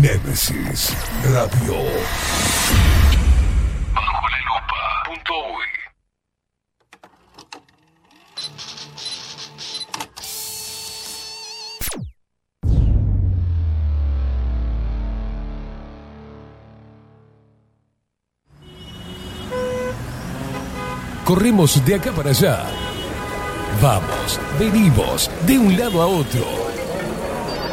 Nemesis Radio. Bajo la lupa. Punto uy. Corremos de acá para allá. Vamos, venimos, de un lado a otro.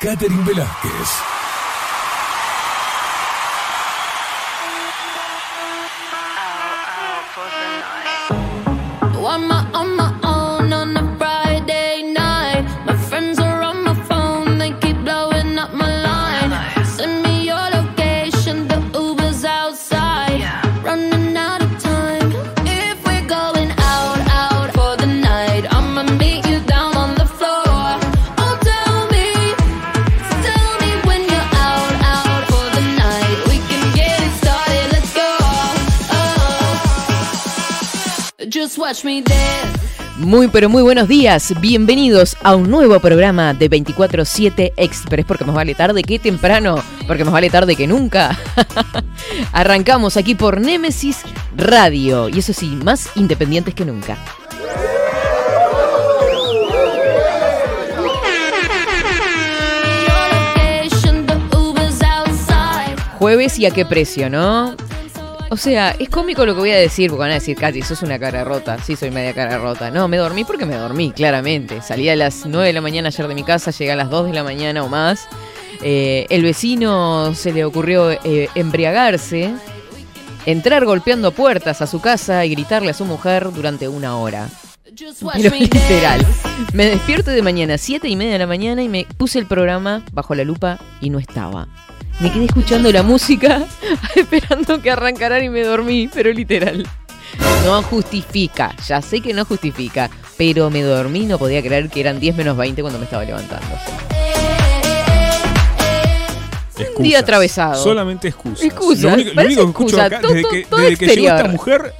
Catherine Velázquez. Muy pero muy buenos días, bienvenidos a un nuevo programa de 24-7 Express, porque más vale tarde que temprano, porque más vale tarde que nunca. Arrancamos aquí por Némesis Radio, y eso sí, más independientes que nunca. Jueves y a qué precio, ¿no? O sea, es cómico lo que voy a decir, porque van a decir, Katy, sos una cara rota. Sí, soy media cara rota. No, me dormí porque me dormí, claramente. Salí a las 9 de la mañana ayer de mi casa, llegué a las 2 de la mañana o más. Eh, el vecino se le ocurrió eh, embriagarse, entrar golpeando puertas a su casa y gritarle a su mujer durante una hora. Pero literal. Me despierto de mañana, 7 y media de la mañana, y me puse el programa bajo la lupa y no estaba. Me quedé escuchando la música, esperando que arrancaran y me dormí, pero literal. No justifica, ya sé que no justifica, pero me dormí, no podía creer que eran 10 menos 20 cuando me estaba levantando. Excusas. día atravesado. Solamente excusas. Excusas, Lo único, lo único que escucho excusa, acá, todo- desde que, desde que llegó esta mujer,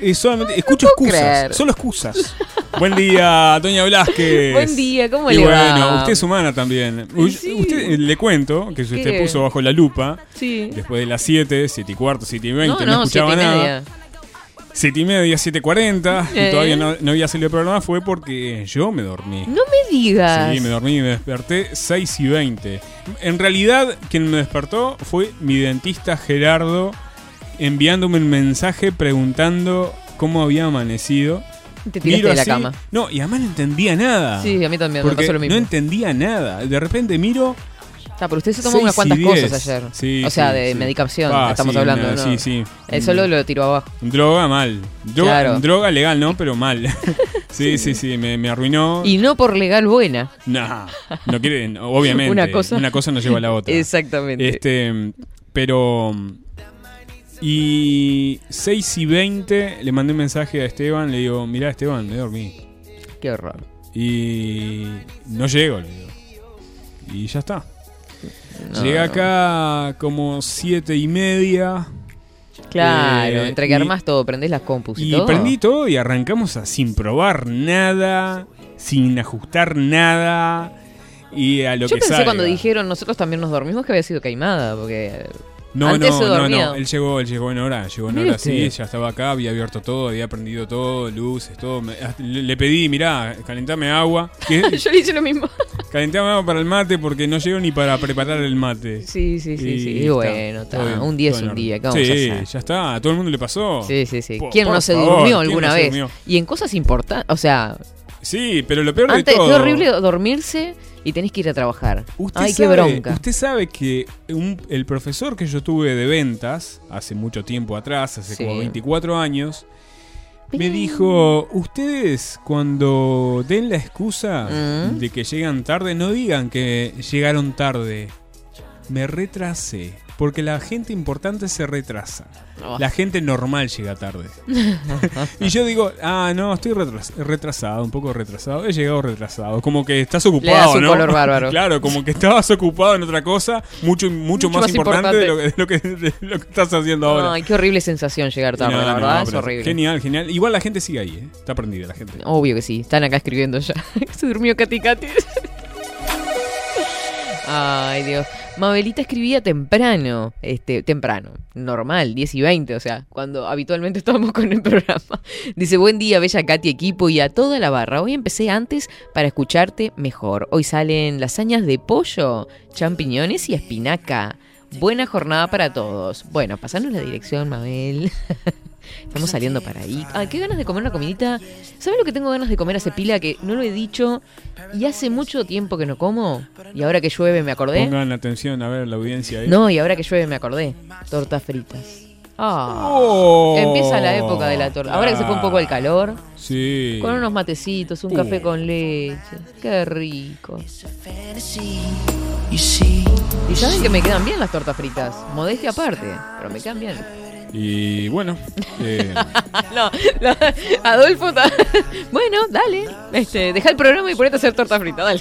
es solamente escucho puedo excusas. creer. Solo excusas. Buen día, Doña Blasquez. Buen día, ¿cómo y le va? bueno, usted es humana también. Sí. Usted, eh, le cuento que usted ¿Qué? puso bajo la lupa, Sí. después de las 7, 7 y cuarto, 7 y 20, No, no, no, 7 escuchaba y nada. media. 7 y media, 7 y 40, Eh. y todavía no, no había salido el programa, fue porque yo me dormí. No me digas. Sí, me dormí y me desperté 6 y 20. En realidad, quien me despertó fue mi dentista Gerardo enviándome un mensaje preguntando cómo había amanecido. Te tiraste Miro de la así- cama. No, y además no entendía nada. Sí, a mí también me pasó lo mismo. no entendía nada. De repente miro. Ah, pero usted se tomó unas cuantas cosas ayer. Sí, o sea, sí, de sí. medicación, Ah, estamos hablando. una- ¿no? Sí, sí. Él solo lo tiró abajo. Droga mal. Droga, Claro. droga legal, ¿no? Pero mal. sí, sí, sí, me, me arruinó. Y no por legal buena. Nah, no quieren, obviamente. Una cosa- una cosa no lleva a la otra. Exactamente. Este, pero. Y 6 y 20 le mandé un mensaje a Esteban, le digo, mirá Esteban, me dormí. Qué horror. Y no llego, le digo. Y ya está. No, Llegué acá como 7 y media. Claro, Eh, entre que y- armás todo, prendés las compus y, Y todo. prendí todo y arrancamos a- sin probar nada, sin ajustar nada. Y a lo Yo que pensé salga. cuando dijeron nosotros también nos dormimos que había sido caimada, porque No, Antes no, no, no, él llegó, él llegó en hora, llegó en hora, sí, ya estaba acá, había abierto todo, había prendido todo, luces, todo. me- hasta le, pedí, mirá, calentame agua, yo le hice lo mismo. calentame agua para el mate porque no llego ni para preparar el mate. Sí, sí, sí, sí. Y bueno, está. bien, un día es un día, ¿qué orden. vamos a Sí, hacer? ya está, a todo el mundo le pasó. Sí, sí, sí. ¿Quién por no se favor, durmió ¿quién alguna no vez? durmió? Y en cosas importantes, o sea, Sí, pero lo peor antes de todo. horrible dormirse y tenés que ir a trabajar. Usted Ay, qué sabe- bronca. Usted sabe que un- el profesor que yo tuve de ventas hace mucho tiempo atrás, hace Sí. como 24 años, me dijo, ustedes cuando den la excusa Mm. de que llegan tarde, no digan que llegaron tarde. Me retrasé. Porque la gente importante se retrasa. Oh. La gente normal llega tarde. y yo digo, ah, no, estoy retras- retrasado, un poco retrasado. He llegado retrasado. Como que estás ocupado, un ¿no? color bárbaro. claro, como que estabas ocupado en otra cosa mucho, mucho, Mucho más, más importante, De, lo que, de lo que- de lo que estás haciendo ahora. Ay, qué horrible sensación llegar tarde, No, la verdad, no, es horrible. Genial, genial. Igual la gente sigue ahí, ¿eh? Está prendida la gente. Obvio que sí, están acá escribiendo ya. Se durmió Katy Katy. Ay, Dios. Mabelita escribía temprano, este, temprano, normal, 10 y 20, o sea, cuando habitualmente estábamos con el programa. Dice, buen día, bella Katy, equipo y a toda la barra. Hoy empecé antes para escucharte mejor. Hoy salen lasañas de pollo, champiñones y espinaca. Buena jornada para todos. Bueno, pasanos la dirección, Mabel. Estamos saliendo para ahí. Ay, qué ganas de comer una comidita. ¿Sabes lo que tengo ganas de comer hace pila? Que no lo he dicho y hace mucho tiempo que no como. Y ahora que llueve me acordé. Pongan atención a ver la audiencia ahí. No, y ahora que llueve me acordé. Tortas fritas. Ah. Oh, Empieza la época de la torta. Ahora que se fue un poco el calor. Sí. Con unos matecitos, un Uh. café con leche. Qué rico. Y saben que me quedan bien las tortas fritas. Modestia aparte, pero me quedan bien. Y bueno, eh, No, no, Adolfo, bueno, dale. Este, deja el programa y ponete a hacer torta frita, dale.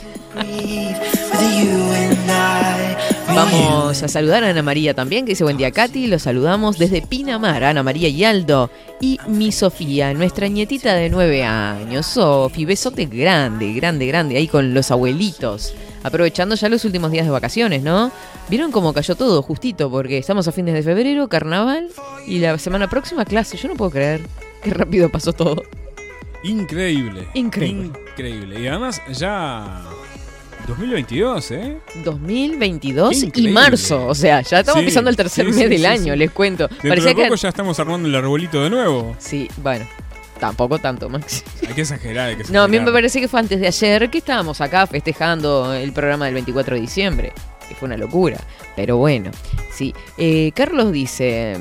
Vamos a saludar a Ana María también, que dice buen día Katy. Los saludamos desde Pinamar, Ana María y Aldo. Y mi Sofía, nuestra nietita de nueve años. Sofi, besote grande, grande, grande, ahí con los abuelitos. Aprovechando ya los últimos días de vacaciones, ¿no? ¿Vieron cómo cayó todo justito? Porque estamos a fines de febrero, carnaval, y la semana próxima clase. Yo no puedo creer qué rápido pasó todo. increíble. Increíble. Increíble. Y además ya 2022, ¿eh? 2022 y marzo, o sea, ya estamos Sí, pisando el tercer sí, mes sí, del año, les cuento. Dentro Parecía de que ya estamos armando el arbolito de nuevo. Sí, bueno, tampoco tanto, Max. Hay que exagerar, hay que No, a mí exagerar. me parece que fue antes de ayer que estábamos acá festejando el programa del 24 de diciembre, que fue una locura. Pero bueno, sí. Eh, Carlos dice,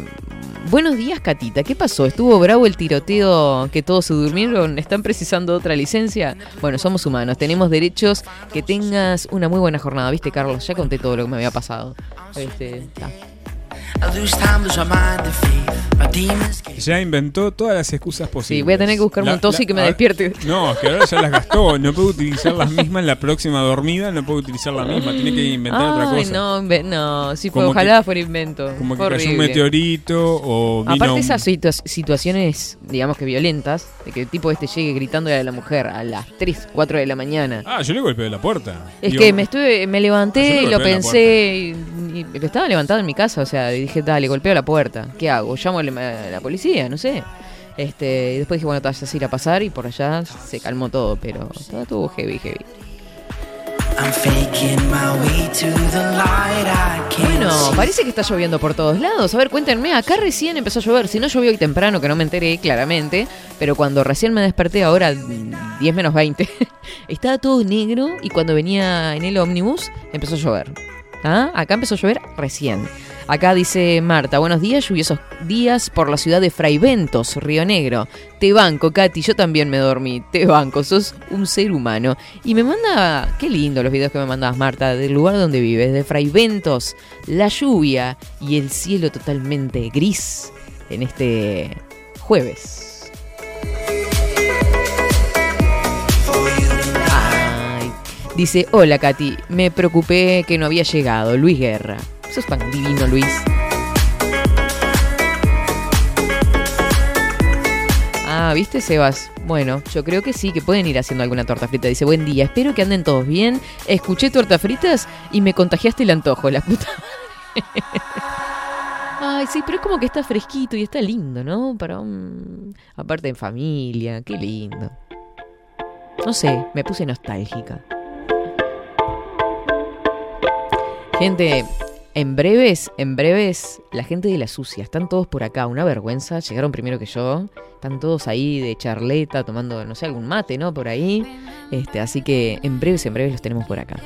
buenos días, Catita, ¿qué pasó? ¿Estuvo bravo el tiroteo que todos se durmieron? ¿Están precisando otra licencia? Bueno, somos humanos, tenemos derechos. Que tengas una muy buena jornada, ¿viste, Carlos? Ya conté todo lo que me había pasado. Este. Ya inventó todas las excusas posibles. Sí, voy a tener que buscarme un tosi que me despierte. No, es que ahora ya las gastó. No puedo utilizar las mismas la próxima dormida. No puedo utilizar la misma. Tiene que inventar otra cosa. no, no, sí, Como ojalá que- fuera invento. Como que Fue cayó un horrible. meteorito o vino Aparte un- esas situa- situaciones, digamos que violentas, de que el tipo este llegue gritándole a la mujer a las 3, 4 de la mañana. Ah, yo le golpeé la puerta. es Digo, que me estuve, me levanté le y lo pensé y, estaba levantado en mi casa, o sea, y dije, dale, golpeo la puerta. ¿Qué hago? Llamo a la, policía, no sé. Este, y después dije, bueno, te vas a ir a pasar y por allá se calmó todo, pero todo estuvo heavy, heavy. Bueno, parece que está lloviendo por todos lados. A ver, cuéntenme, acá recién empezó a llover. Si no llovió hoy temprano, que no me enteré claramente, pero cuando recién me desperté, ahora mm, 10 menos 20, estaba todo negro y cuando venía en el ómnibus empezó a llover. ¿Ah? Acá empezó a llover recién. Acá dice Marta, buenos días, lluviosos días por la ciudad de Fraiventos, Río Negro. Te banco, Katy, yo también me dormí. Te banco, sos un ser humano. Y me manda, qué lindo los videos que me mandabas, Marta, del lugar donde vives, de Fraiventos, la lluvia y el cielo totalmente gris en este jueves. Dice, hola Katy, me preocupé que no había llegado, Luis Guerra. Eso es tan divino, Luis. Ah, ¿viste, Sebas? Bueno, yo creo que sí, que pueden ir haciendo alguna torta frita. Dice, buen día, espero que anden todos bien. Escuché torta fritas y me contagiaste el antojo, la puta. Ay, sí, pero es como que está fresquito y está lindo, ¿no? Para un... Aparte en familia, qué lindo. No sé, me puse nostálgica. Gente, en breves, en breves, la gente de la sucia, están todos por acá, una vergüenza, llegaron primero que yo, están todos ahí de charleta, tomando, no sé, algún mate, ¿no? Por ahí. Este, así que en breves, en breves los tenemos por acá.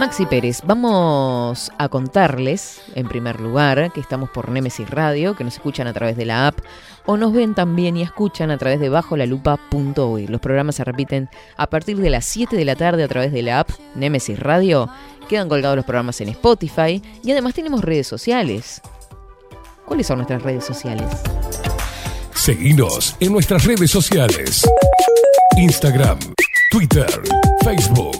Maxi Pérez. Vamos a contarles, en primer lugar, que estamos por Nemesis Radio, que nos escuchan a través de la app o nos ven también y escuchan a través de bajolalupa.uy. Los programas se repiten a partir de las 7 de la tarde a través de la app Nemesis Radio. Quedan colgados los programas en Spotify y además tenemos redes sociales. ¿Cuáles son nuestras redes sociales? Seguinos en nuestras redes sociales. Instagram, Twitter, Facebook,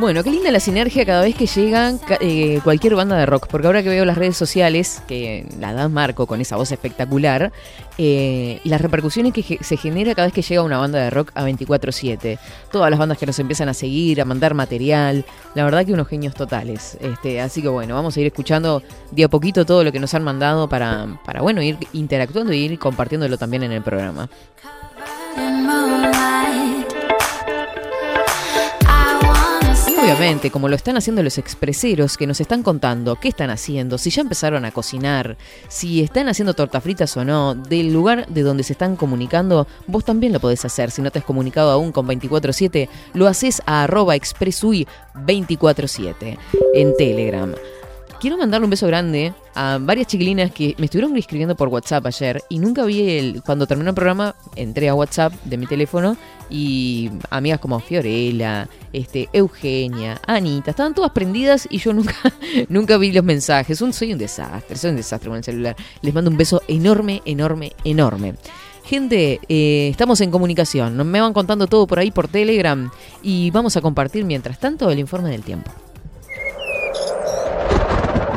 Bueno, qué linda la sinergia cada vez que llegan ca- eh, cualquier banda de rock, porque ahora que veo las redes sociales, que la da Marco con esa voz espectacular, eh, las repercusiones que se genera cada vez que llega una banda de rock a 24/7. Todas las bandas que nos empiezan a seguir, a mandar material, la verdad que unos genios totales. Este, así que bueno, vamos a ir escuchando de a poquito todo lo que nos han mandado para, para bueno, ir interactuando y ir compartiéndolo también en el programa. Obviamente, como lo están haciendo los expreseros que nos están contando qué están haciendo, si ya empezaron a cocinar, si están haciendo tortas fritas o no, del lugar de donde se están comunicando, vos también lo podés hacer. Si no te has comunicado aún con 24-7, lo haces a arroba expresui 24-7 en Telegram. Quiero mandarle un beso grande a varias chiquilinas que me estuvieron escribiendo por WhatsApp ayer y nunca vi el. Cuando terminó el programa, entré a WhatsApp de mi teléfono y amigas como Fiorella, este, Eugenia, Anita, estaban todas prendidas y yo nunca, nunca vi los mensajes. Un, soy un desastre, soy un desastre con el celular. Les mando un beso enorme, enorme, enorme. Gente, eh, estamos en comunicación. Me van contando todo por ahí por Telegram y vamos a compartir mientras tanto el informe del tiempo.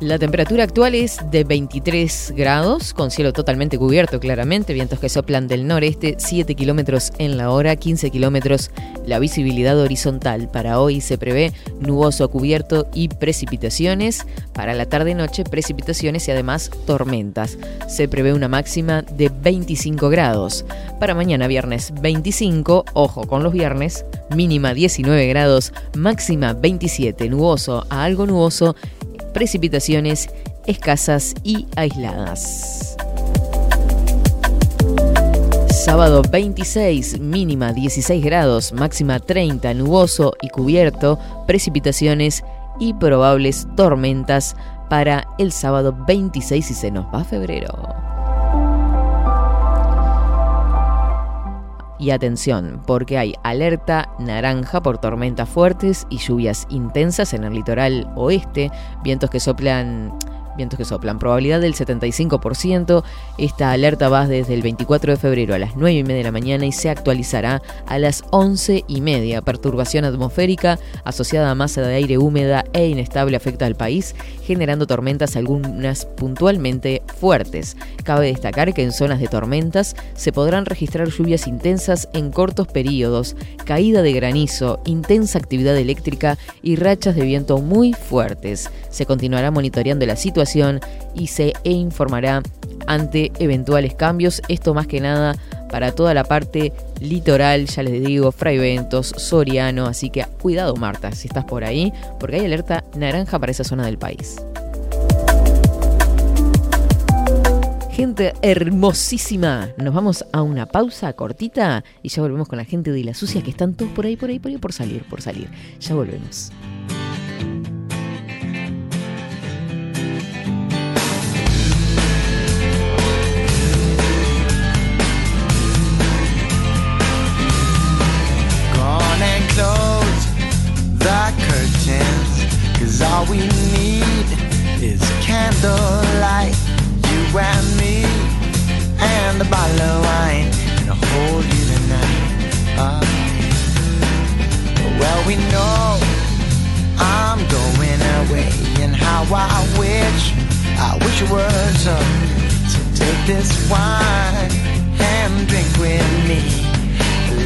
La temperatura actual es de 23 grados, con cielo totalmente cubierto claramente, vientos que soplan del noreste, 7 kilómetros en la hora, 15 kilómetros la visibilidad horizontal. Para hoy se prevé nuboso cubierto y precipitaciones. Para la tarde-noche, precipitaciones y además tormentas. Se prevé una máxima de 25 grados. Para mañana viernes 25, ojo con los viernes, mínima 19 grados, máxima 27, nuboso a algo nuboso precipitaciones escasas y aisladas. Sábado 26, mínima 16 grados, máxima 30, nuboso y cubierto, precipitaciones y probables tormentas para el sábado 26 y se nos va febrero. Y atención, porque hay alerta naranja por tormentas fuertes y lluvias intensas en el litoral oeste, vientos que soplan vientos que soplan, probabilidad del 75%. Esta alerta va desde el 24 de febrero a las 9 y media de la mañana y se actualizará a las 11 y media. Perturbación atmosférica asociada a masa de aire húmeda e inestable afecta al país, generando tormentas algunas puntualmente fuertes. Cabe destacar que en zonas de tormentas se podrán registrar lluvias intensas en cortos periodos, caída de granizo, intensa actividad eléctrica y rachas de viento muy fuertes. Se continuará monitoreando la situación y se informará ante eventuales cambios. Esto más que nada para toda la parte litoral, ya les digo, Fraiventos, Soriano, así que cuidado Marta, si estás por ahí, porque hay alerta naranja para esa zona del país. Gente hermosísima, nos vamos a una pausa cortita y ya volvemos con la gente de la sucia que están todos por ahí, por ahí, por ahí, por salir, por salir. Ya volvemos. Cause all we need is candlelight. You and me, and a bottle of wine. And I'll hold you tonight. Ah. well, we know I'm going away. And how I wish, I wish it was so. So take this wine and drink with me.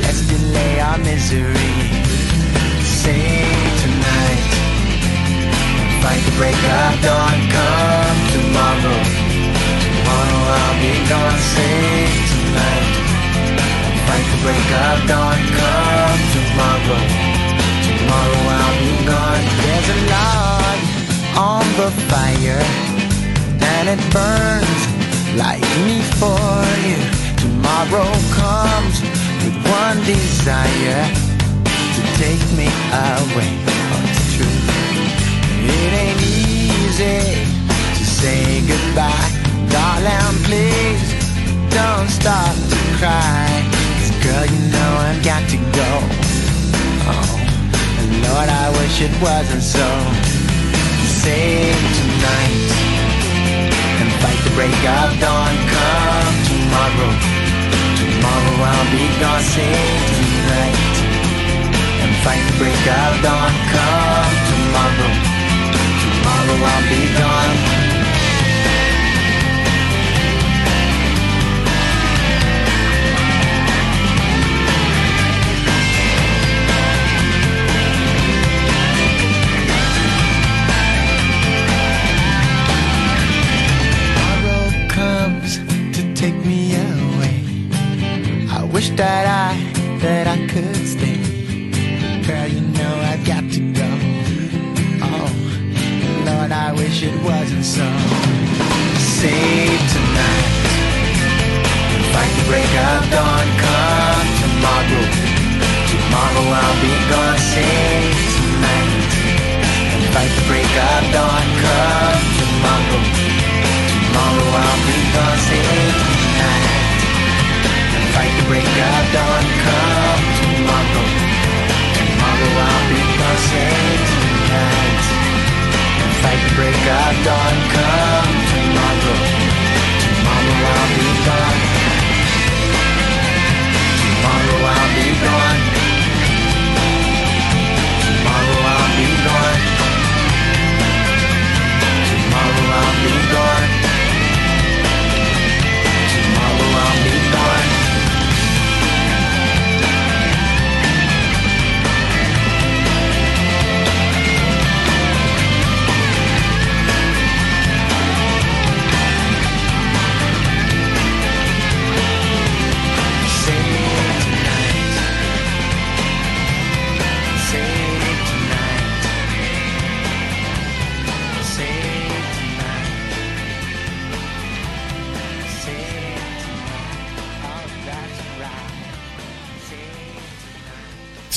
Let's delay our misery. Say fight the break of dawn. Come tomorrow, tomorrow I'll be gone. Save tonight. Fight the break of dawn. Come tomorrow. Tomorrow I'll be gone. There's a log on the fire, and it burns like me for you. Tomorrow comes with one desire to take me away. It ain't easy to say goodbye, darling. Please don't stop to cry. 'Cause girl, you know I've got to go. Oh, and Lord, I wish it wasn't so. Save tonight and fight the break of dawn. Come tomorrow. Tomorrow I'll be gone. Save tonight and fight the break of dawn. Come tomorrow. Tomorrow I'll be gone. Comes to take me away. I wish that I, that I could wasn't so. Save tonight. Fight the break of dawn. Come tomorrow. Tomorrow I'll be gone. Save tonight. And fight the break of dawn. Come tomorrow. Tomorrow I'll be gone. Save tonight. And fight the break of dawn. Come tomorrow. Tomorrow I'll be gone. Save tonight. Fight the break of dawn. Come tomorrow. Tomorrow I'll be gone. Tomorrow I'll be gone.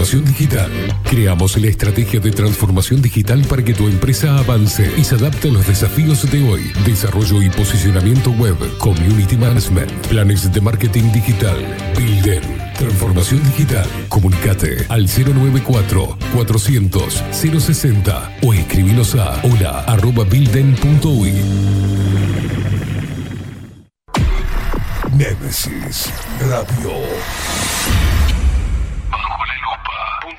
Transformación digital. Creamos la estrategia de transformación digital para que tu empresa avance y se adapte a los desafíos de hoy. Desarrollo y posicionamiento web, community management, planes de marketing digital. Bilden, transformación digital. Comunicate al 094 400 060 o escribinos a hola arroba bilden.uy. Nemesis Radio.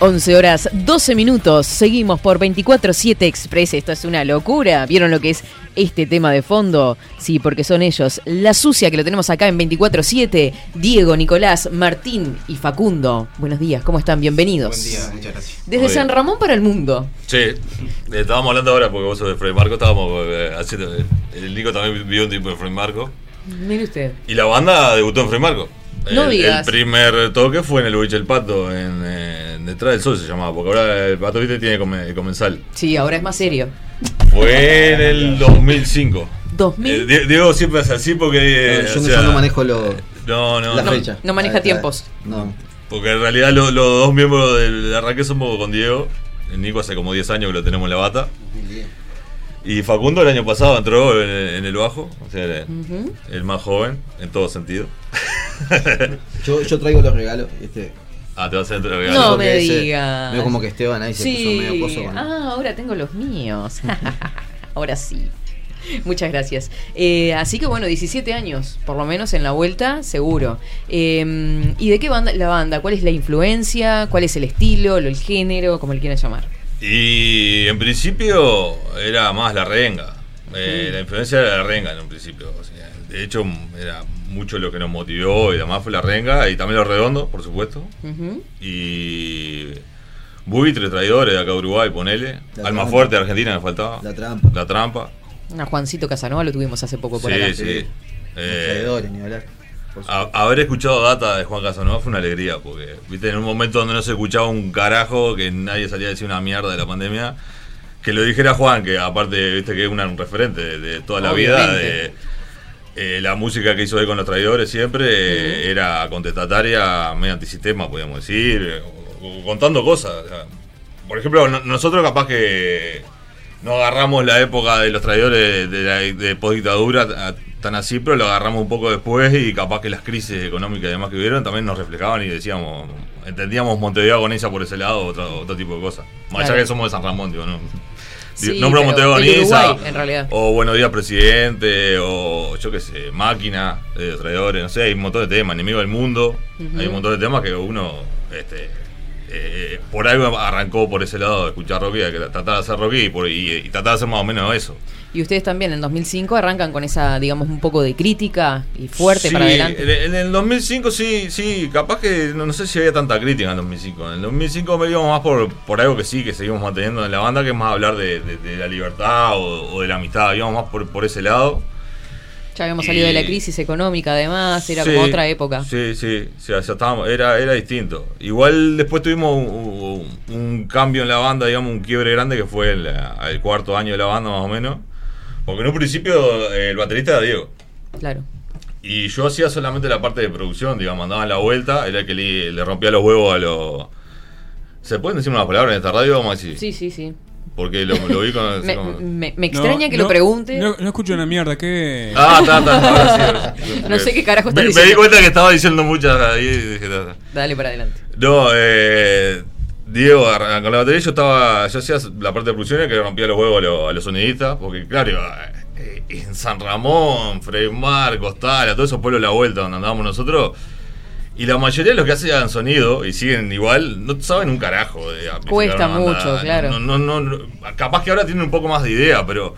11 horas 12 minutos. Seguimos por 24-7 Express. Esto es una locura. ¿Vieron lo que es este tema de fondo? Sí, porque son ellos. La sucia que lo tenemos acá en 24-7. Diego, Nicolás, Martín y Facundo. Buenos días, ¿cómo están? Bienvenidos. Buen día, muchas gracias. Desde San bien. Ramón para el mundo. Sí, eh, estábamos hablando ahora porque vos sos de Fred Marco, estábamos eh, haciendo. El Nico también vio un tipo de Fred Marco. Mire usted. Y la banda debutó en Fred Marco. No el, digas. el primer toque fue en el boliche El Pato, en, eh, Detrás del Sol se llamaba, porque ahora el Pato, viste, tiene come- comensal. Sí, ahora es más serio. Fue en el 2005. 2000. Eh, Die- Diego siempre hace así porque. eh, No, yo o no- sea, no manejo lo- No, no, la no. fecha. No maneja tiempos. No. Porque en realidad lo- los dos miembros del arranque somos con Diego. El Nico hace como 10 años que lo tenemos en la bata. Y Facundo el año pasado entró en, en el bajo, o sea, el, más joven en todo sentido. Yo, yo traigo los regalos. Este, Ah, te vas a hacer el No Porque me digas. Veo como que Esteban ahí se puso medio coso con- Ah, ahora tengo los míos. ahora sí. Muchas gracias. Eh, así que bueno, 17 años, por lo menos en la vuelta, seguro. Eh, ¿Y de qué banda la banda? ¿Cuál es la influencia? ¿Cuál es el estilo? ¿El género? Como le quieran llamar. Y en principio era más la renga. Eh, La influencia era la renga en un principio. o sea, de hecho, era mucho lo que nos motivó y demás fue la renga y también los redondos, por supuesto. Y Buitre, traidores de acá de Uruguay, ponele. La Alma trampa. fuerte de Argentina me faltaba. La trampa. La trampa. A Juancito Casanova lo tuvimos hace poco por Sí, acá. sí. Los Eh, traidores, ni hablar. A- haber escuchado data de Juan Casanova fue una alegría, porque viste en un momento donde no se escuchaba un carajo, que nadie salía a decir una mierda de la pandemia, que lo dijera Juan, que aparte viste que es una- un referente de, de toda la vida, de eh, la música que hizo él con los traidores siempre era contestataria, medio antisistema, podríamos decir, o- o contando cosas. o sea, por ejemplo, no- nosotros capaz que no agarramos la época de los traidores de, la de postdictadura tan así, pero lo agarramos un poco después y capaz que las crisis económicas y demás que hubieron también nos reflejaban y decíamos, entendíamos Montevideo agoniza por ese lado, otro, otro tipo de cosas. Más allá que somos de San Ramón, digo, ¿no? Sí, Nombro Montevideo realidad. o Buenos Días Presidente, o yo qué sé, Máquina, de traidores, no sé, hay un montón de temas, Enemigo del Mundo, Ujú. hay un montón de temas que uno, este, eh, por algo arrancó por ese lado de escuchar rock de tratar de hacer rock y, por- y- y tratar de hacer más o menos eso. Y ustedes también en 2005 arrancan con esa, digamos, un poco de crítica y fuerte Sí, para adelante. En, el 2005 sí, sí, capaz que no, no sé si había tanta crítica en el 2005. En el 2005 me íbamos más por, por algo que sí, que seguimos manteniendo en la banda, que es más hablar de, de- de la libertad o, o de la amistad. Íbamos más por, por ese lado. Ya habíamos salido de la crisis económica, además, era Sí, como otra época. Sí, sí, sí, sea, estábamos- era, era distinto. Igual después tuvimos un, un- un cambio en la banda, digamos, un quiebre grande que fue el, el cuarto año de la banda más o menos. Porque en un principio eh, el baterista era Diego. Claro. Y yo hacía solamente la parte de producción, digamos, andaba en la vuelta, era el que le, le rompía los huevos a los... ¿Se pueden decir unas palabras en esta radio? Vamos a decir. Sí, sí, sí. Porque lo, lo vi con... Me, me- me extraña No, que no, lo pregunte. No, no escucho una mierda, ¿qué? Ah, está, está, ahora sí, ahora sí. No sé qué carajo me, estás me di diciendo. cuenta que estaba diciendo muchas ahí y dije, "Ta, ta". Dale para adelante. No, eh, Diego arrancó la batería, yo estaba, yo hacía la parte de producción que rompía los huevos a los, a los sonidistas, porque claro, eh, en San Ramón, Freymar, Costala, todos esos pueblos de la vuelta donde andábamos nosotros, y la mayoría de los que hacían sonido y siguen igual, no saben un carajo de Cuesta mucho, claro. No, no, no, no- capaz que ahora tienen un poco más de idea, pero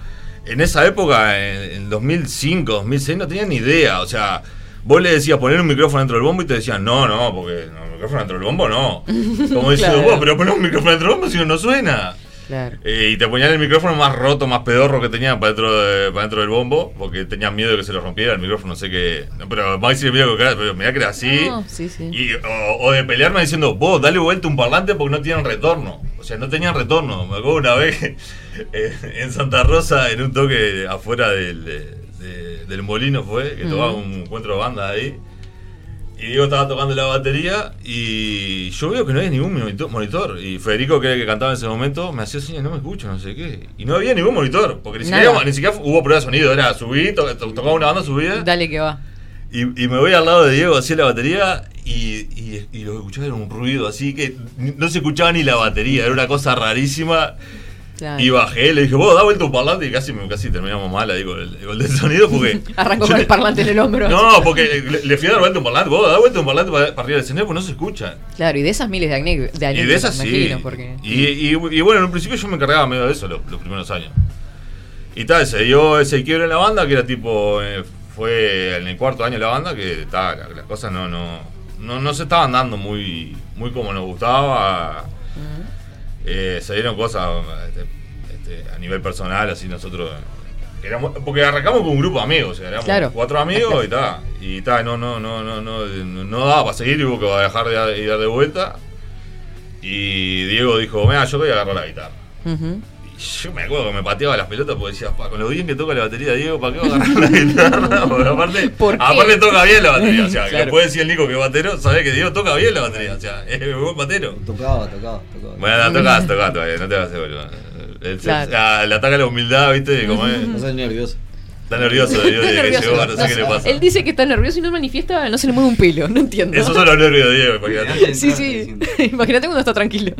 en esa época, en, en 2005, 2006, no tenían ni idea, o sea... Vos le decías poner un micrófono dentro del bombo y te decían, no, no, porque no, el micrófono dentro del bombo no. Como diciendo, Claro. vos, pero poner un micrófono dentro del bombo si no, no suena. Claro. Eh, y te ponían el micrófono más roto, más pedorro que tenían para dentro, de- para dentro del bombo, porque tenían miedo de que se lo rompiera el micrófono, no sé qué. Pero Maxi miedo que era, pero mirá que era así. No, sí, sí. Y, o, o de pelearme diciendo, vos, dale vuelta un parlante porque no tienen retorno. O sea, no tenían retorno. Me acuerdo una vez eh, en Santa Rosa, en un toque afuera del, de- de- del molino fue, que tocaba un encuentro de bandas ahí. Y Diego estaba tocando la batería y yo veo que no había ningún monitor. Y Federico, que era el que cantaba en ese momento, me hacía señas, no me escucho, no sé qué. Y no había ningún monitor, porque ni siquiera, Nada. ni siquiera hubo prueba de sonido. Era subí, to- to- tocaba una banda, subía. Dale que va. Y, y me voy al lado de Diego, hacía la batería y, y, y lo escuchaba era un ruido así que no se escuchaba ni la batería, era una cosa rarísima. Claro. Y bajé, le dije, vos da vuelta un parlante y casi, casi terminamos mal ahí con el, con el sonido porque... Arrancó con el parlante en el hombro. No, porque le, le fui a dar vuelta un parlante, vos da vuelta un parlante para, para arriba del escenario porque no se escucha. Claro, y de esas miles de, de Y anécdotas, de esas sí. porque... Y, y- y bueno, en un principio yo me encargaba medio de eso los, los primeros años. Y tal, se dio ese quiebre en la banda, que era tipo. eh, fue en el cuarto año de la banda, que ta, la- las cosas no, no, no, no se estaban dando muy, muy como nos gustaba. Eh, se dieron cosas este, este, a nivel personal, así nosotros. éramos- porque arrancamos con un grupo de amigos, o sea, éramos Claro. cuatro amigos y tal. Y tal, no, no, no, no, no, no, no daba para seguir, hubo que dejar de dar, y dar de vuelta. Y Diego dijo, mira, yo voy a agarrar la guitarra. Y yo me acuerdo que me pateaba las pelotas porque decía, "Pa, con lo bien que toca la batería Diego, ¿para qué va a agarrar la guitarra? Porque aparte, aparte toca bien la batería. O sea, Claro. que puede decir el Nico que es batero, sabe que Diego toca bien la batería. O sea, es buen batero. Tocaba, tocaba, tocaba. Bueno, tocás, tocás todavía, no te vas a hacer boludo. Claro. la- Le ataca la humildad, ¿viste? Como es. No soy nervioso. Está nervioso Diego Está que llegó, no sé qué le pasa. Él dice que está nervioso y no manifiesta, no se le mueve un pelo, no entiendo. Esos son los nervios de Diego, imagínate. Sí, sí. Imagínate cuando está tranquilo.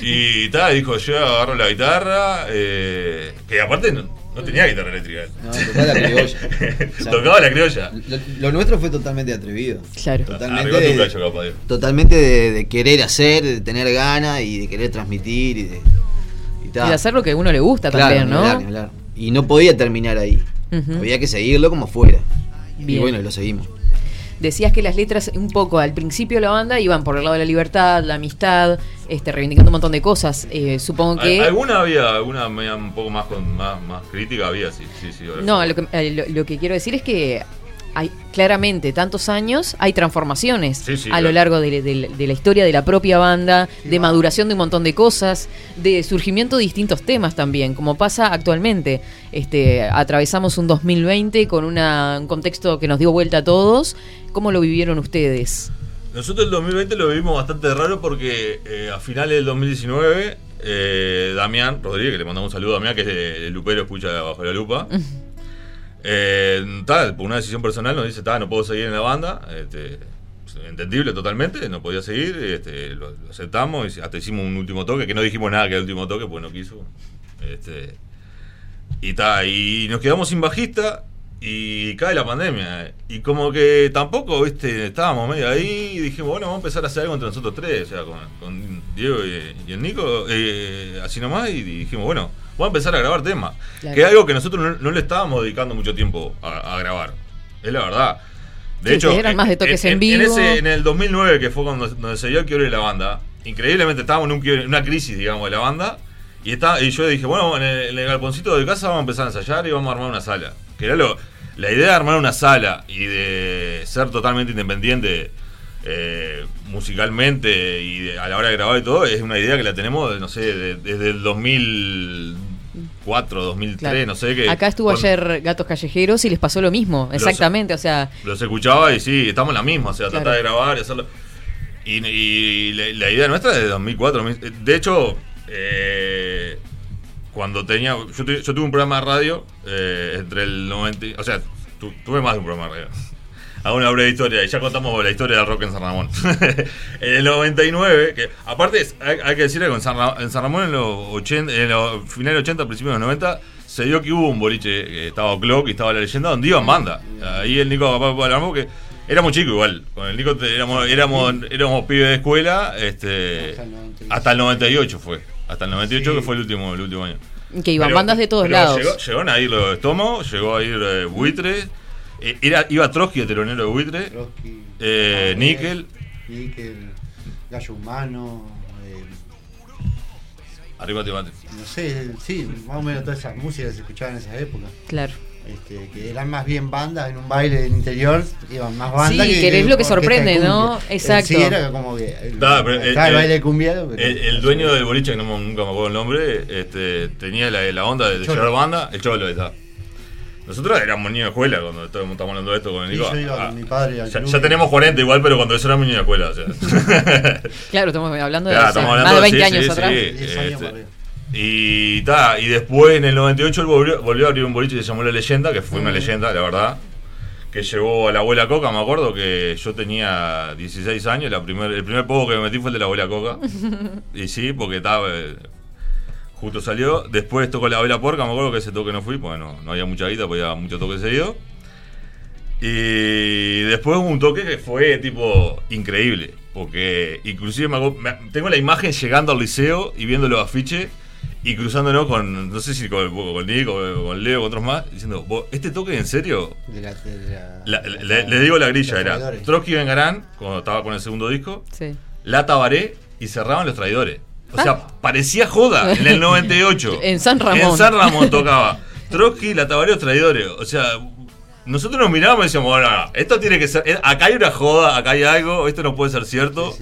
Y tal, dijo, yo agarro la guitarra, eh, que aparte no, no tenía guitarra eléctrica. No, tocaba la criolla. O sea, Tocaba la criolla. Lo, lo nuestro fue totalmente atrevido. Claro. Totalmente de, cacho, capaz, Diego. totalmente de, de querer hacer, de tener ganas y de querer transmitir y de. Y, de hacer lo que a uno le gusta Claro, también, ni ¿no? hablar, ni hablar. Y no podía terminar ahí. Había que seguirlo como fuera. Y bueno, lo seguimos. Decías que las letras un poco al principio de la banda iban por el lado de la libertad, la amistad, este, reivindicando un montón de cosas. Eh, supongo que... Al- Alguna había, alguna un poco más con más, más crítica había, sí, sí, sí. No, sí. lo que, eh, lo, lo que quiero decir es que hay claramente tantos años, hay transformaciones Sí, sí, a lo largo de, de- de la historia de la propia banda, de maduración de un montón de cosas, de surgimiento de distintos temas también, como pasa actualmente. Este, atravesamos un 2020 con una- un contexto que nos dio vuelta a todos. ¿Cómo lo vivieron ustedes? Nosotros el 2020 lo vivimos bastante raro porque eh, a finales del 2019, eh, Damián Rodríguez, que le mandamos un saludo a Damián, que es de- el lupero, escucha bajo la lupa. eh, tal, por una decisión personal nos dice, "Ta, no puedo seguir en la banda. Este, entendible totalmente, no podía seguir, este, lo, lo aceptamos hasta hicimos un último toque, que no dijimos nada que era el último toque, pues no quiso. Este, y ta, y nos quedamos sin bajista y cae la pandemia. Y como que tampoco, viste, estábamos medio ahí y dijimos, bueno, vamos a empezar a hacer algo entre nosotros tres, o sea, con, con Diego y, y el Nico, eh, así nomás, y dijimos, bueno, vamos a empezar a grabar temas. Claro. Que es algo que nosotros no, no le estábamos dedicando mucho tiempo a, a grabar. Es la verdad. De Sí, hecho, eran más de toques en vivo. ese- en el 2009, que fue cuando donde se dio el quiebre de la banda, increíblemente estábamos en, un en una crisis, digamos, de la banda. Y, está, y yo dije, bueno, en el, en el galponcito de casa vamos a empezar a ensayar y vamos a armar una sala. Que era lo, la idea de armar una sala y de ser totalmente independiente eh, musicalmente y de- a la hora de grabar y todo, es una idea que la tenemos, no sé, de- desde el 2004, 2003, Claro. no sé qué. Acá estuvo ayer Gatos Callejeros y les pasó lo mismo, exactamente, o sea, Los escuchaba y sí, estamos en la misma, o sea, Claro. tratar de grabar y hacerlo. Y, y la, la idea nuestra es de 2004. 2000. De hecho, eh, cuando tenía. Yo, tu- yo tuve un programa de radio eh, entre el 90. y- O sea, tu- tuve más de un programa de radio. Hago una breve historia y ya contamos la historia del rock en San Ramón. en el 99, que aparte es- hay, hay que decirle que en San, Ra- en San Ramón en los 80, en los finales 80, principios de los 90, se dio que hubo un boliche, que estaba Clock y estaba la leyenda, donde iban banda. Ahí el Nico capaz hablamos que éramos chicos igual. Con el Nico te- éramos, éramos, éramos pibes de escuela, este hasta el 98 fue. Hasta el 98 que fue el último, el último año. que iban Pero- bandas de todos lados. Llegó, llegaron a ir los estómagos, llegó a ir eh, Buitre, eh, era, iba Trotsky, el telonero de Buitre, eh, Nickel, Nickel, Gallo Humano, eh, arriba te mate. no sé, sí, más o menos todas esas músicas que se escuchaban en esa época. Claro. Este, que eran más bien bandas en un baile del interior, iban más bandas Sí, que es lo que sorprende, de. ¿no? Eh, Exacto. Sí, era como que el, Da, pero estaba el, baile de cumbia. pero- el- el dueño del boliche, que no, nunca me acuerdo el nombre, este, tenía la, la onda de, de llevar banda, el cholo está. Nosotros éramos niños de escuela cuando estábamos estamos hablando de esto con el Sí, Nico. yo iba Ah, con mi padre ya, ya tenemos 40 igual, pero cuando eso éramos niños de escuela. O sea. Claro, estamos hablando de Claro, estamos más hablando de 20 sí, años sí, atrás. sí, este, y, ta, y después en el 98 él volvió, volvió a abrir un boliche que se llamó La Leyenda, que fue una leyenda, la verdad. Que llevó a la abuela Coca, me acuerdo que yo tenía 16 años, la primer, el primer poco que me metí fue el de la abuela Coca. Y sí, porque estaba. Justo salió. Después tocó la abuela Porca, me acuerdo que ese toque no fui, porque no, no había mucha guita, porque había mucho toque seguido. Y después hubo un toque que fue tipo increíble. Porque inclusive me acuerdo- me- tengo la imagen llegando al liceo y viendo los afiches y cruzándonos con, no sé si con, con Nico, con Leo, con otros más, diciendo, "Vos, ¿este toque en serio? de la- de La- la- le, le digo la grilla, era traidores. Trotsky Vengarán, cuando estaba con el segundo disco, Sí. La Tabaré y cerraban los traidores. O sea, parecía joda en el 98. En San Ramón. En San Ramón tocaba. Trotsky, La Tabaré, los traidores. O sea, nosotros nos mirábamos y decíamos, bueno, no, esto tiene que ser. eh, Acá hay una joda, acá hay algo, esto no puede ser cierto.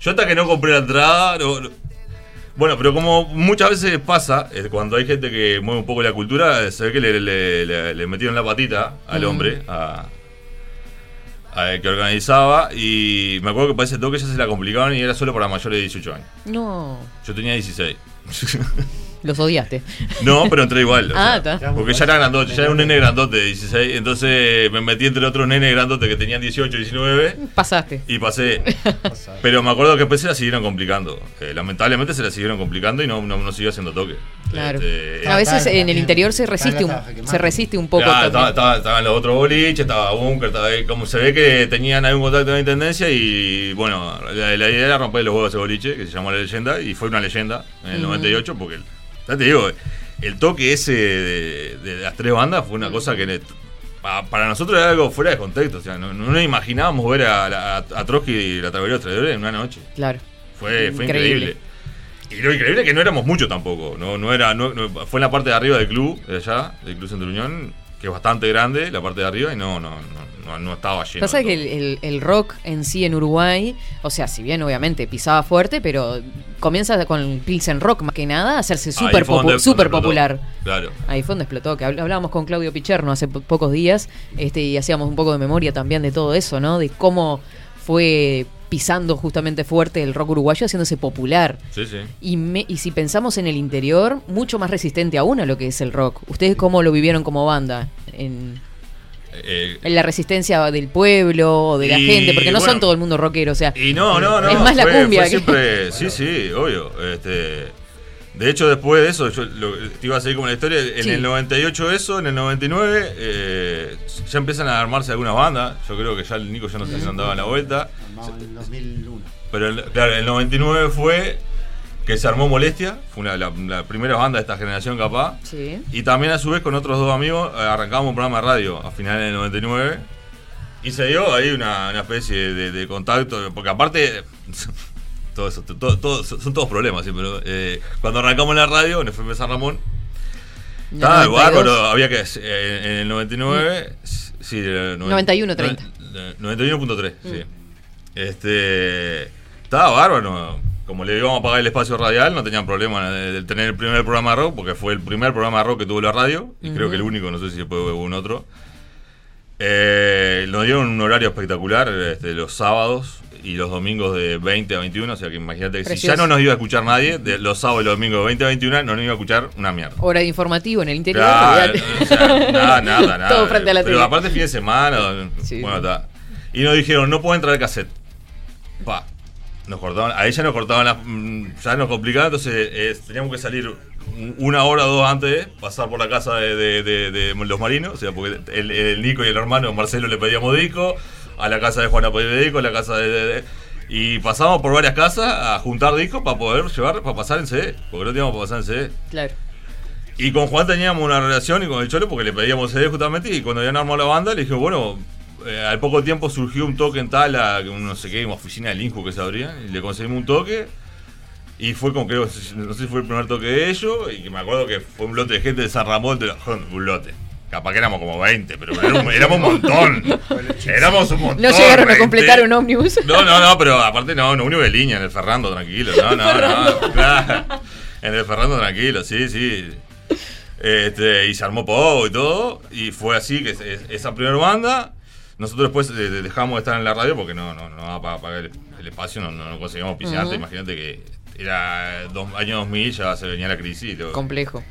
Yo hasta que no compré la entrada. no- no- bueno, pero como muchas veces pasa, eh, cuando hay gente que mueve un poco la cultura, eh, se ve que le, le- le- le metieron la patita al Mm. hombre, a el que organizaba, y me acuerdo que para ese toque ya se la complicaban y era solo para mayores de 18 años. No, Yo tenía 16. los odiaste. No, pero entré igual. o Ah, está. porque ya era grandote, ya era un nene grandote de 16. Entonces me metí entre otros nenes grandotes que tenían 18, 19 Pasaste. y pasé. Pero me acuerdo que después se la siguieron complicando. Eh, lamentablemente se la siguieron complicando y no, no, no siguió haciendo toque. Claro. Este, A veces en el interior se resiste un, se resiste un poco. Claro, también. estaba, estaba- estaban los otros boliches, estaba Bunker, estaba ahí, como se ve que tenían algún contacto con la intendencia y bueno, la, la idea era romper los huevos de ese boliche, que se llamó La Leyenda, y fue una leyenda en el Ujú. 98, porque, el- ya te digo, el toque ese de, de las tres bandas fue una cosa que para nosotros era algo fuera de contexto, o sea, no, no nos imaginábamos ver a, la- a, Trotsky y la Travería de los Traidores en una noche. Claro. Fue, fue Increíble. increíble. Y lo increíble es que no éramos muchos tampoco. No, no era, no- no- fue en la parte de arriba del club, de allá, del Club Centro Unión, que es bastante grande, la parte de arriba, y no, no, no, no, no estaba lleno. Pasa que el, el- el rock en sí en Uruguay, o sea, si bien obviamente pisaba fuerte, pero comienza con Pilsen Rock más que nada a hacerse súper popu- explotó. popular. Claro. Ahí fue donde explotó, que habl- hablábamos con Claudio Picherno hace po- pocos días este, y hacíamos un poco de memoria también de todo eso, ¿no? De cómo fue pisando justamente fuerte el rock uruguayo, haciéndose popular. Sí, sí. Y, me- y si pensamos en el interior, mucho más resistente aún a lo que es el rock. ¿Ustedes cómo lo vivieron como banda? En, Eh, en la resistencia del pueblo o de la gente, porque no bueno, son todo el mundo rockero, o sea. Y no, no, no. Es más la cumbia. fue que- siempre, sí, sí, obvio. Este, de hecho, después de eso, yo lo- te iba a seguir con la historia. En Sí. el 98 eso, en el 99 eh, ya empiezan a armarse algunas bandas. Yo creo que ya el Nico ya no sé si andaba en la vuelta. Armado en el 2001. Pero el- claro, el 99 fue que se armó Molestia. Fue una, la, la primera banda de esta generación capaz. Sí. Y también a su vez con otros dos amigos eh, arrancamos un programa de radio a finales del 99. Y se dio ahí una, una especie de, de contacto, porque aparte, todo eso, todo- todo- son todos problemas, sí, pero eh, cuando arrancamos la radio en FM San Ramón, En el estaba 92. bárbaro, había que, eh, en el 99, sí, el 91, 30. 91.3, sí. Este, estaba bárbaro, como le íbamos a pagar el espacio radial, no tenían problema de, tener el primer programa de rock, porque fue el primer programa de rock que tuvo la radio, y creo Ujú. que el único, no sé si después hubo un otro. Eh, nos dieron un horario espectacular este, los sábados y los domingos de 20 a 21. O sea que imagínate que si ya no nos iba a escuchar nadie, de los sábados y los domingos de 20 a 21, no nos iba a escuchar una mierda. Hora de informativo en el interior. Claro, o sea, nada, nada, nada. Todo frente a la Pero tele. aparte fin de semana, bueno, está. Y nos dijeron, no pueden traer cassette. Pa. Nos cortaban, a ella nos cortaban las, mm, ya nos complicaba, entonces eh, teníamos que salir un- una hora o dos antes, pasar por la casa de, de- de- de los marinos, o sea, porque el, el Nico y el hermano Marcelo le pedíamos disco, a la casa de Juana disco, a la casa de, de- de- y pasamos por varias casas a juntar discos para poder llevar, para pasar en CD, porque no teníamos para pasar en CD. Claro. Y con Juan teníamos una relación y con el Cholo porque le pedíamos CD justamente y cuando habían armado la banda le dije, bueno, eh, al poco tiempo surgió un toque en que un no sé qué, una oficina del Inju que se abría, y le conseguimos un toque. Y fue como que, no sé si fue el primer toque de ellos, y que me acuerdo que fue un lote de gente de San Ramón, de la- un lote. Capaz que éramos como 20, pero éramos, éramos un montón. Éramos un montón. No llegaron a 20. completar un ómnibus. No, no, no, pero aparte no, no, uno de línea, en el Ferrando, tranquilo. No, no, no. claro. En el Ferrando, tranquilo, sí, sí. Este, y se armó Pogo y todo. Y fue así que es- es- esa primera banda. Nosotros después eh, dejamos de estar en la radio porque no, no, no para pagar el, el espacio, no, no, no conseguíamos pisarte. Ujú. Imagínate que era dos, año 2000, ya se venía la crisis. y lo- Complejo.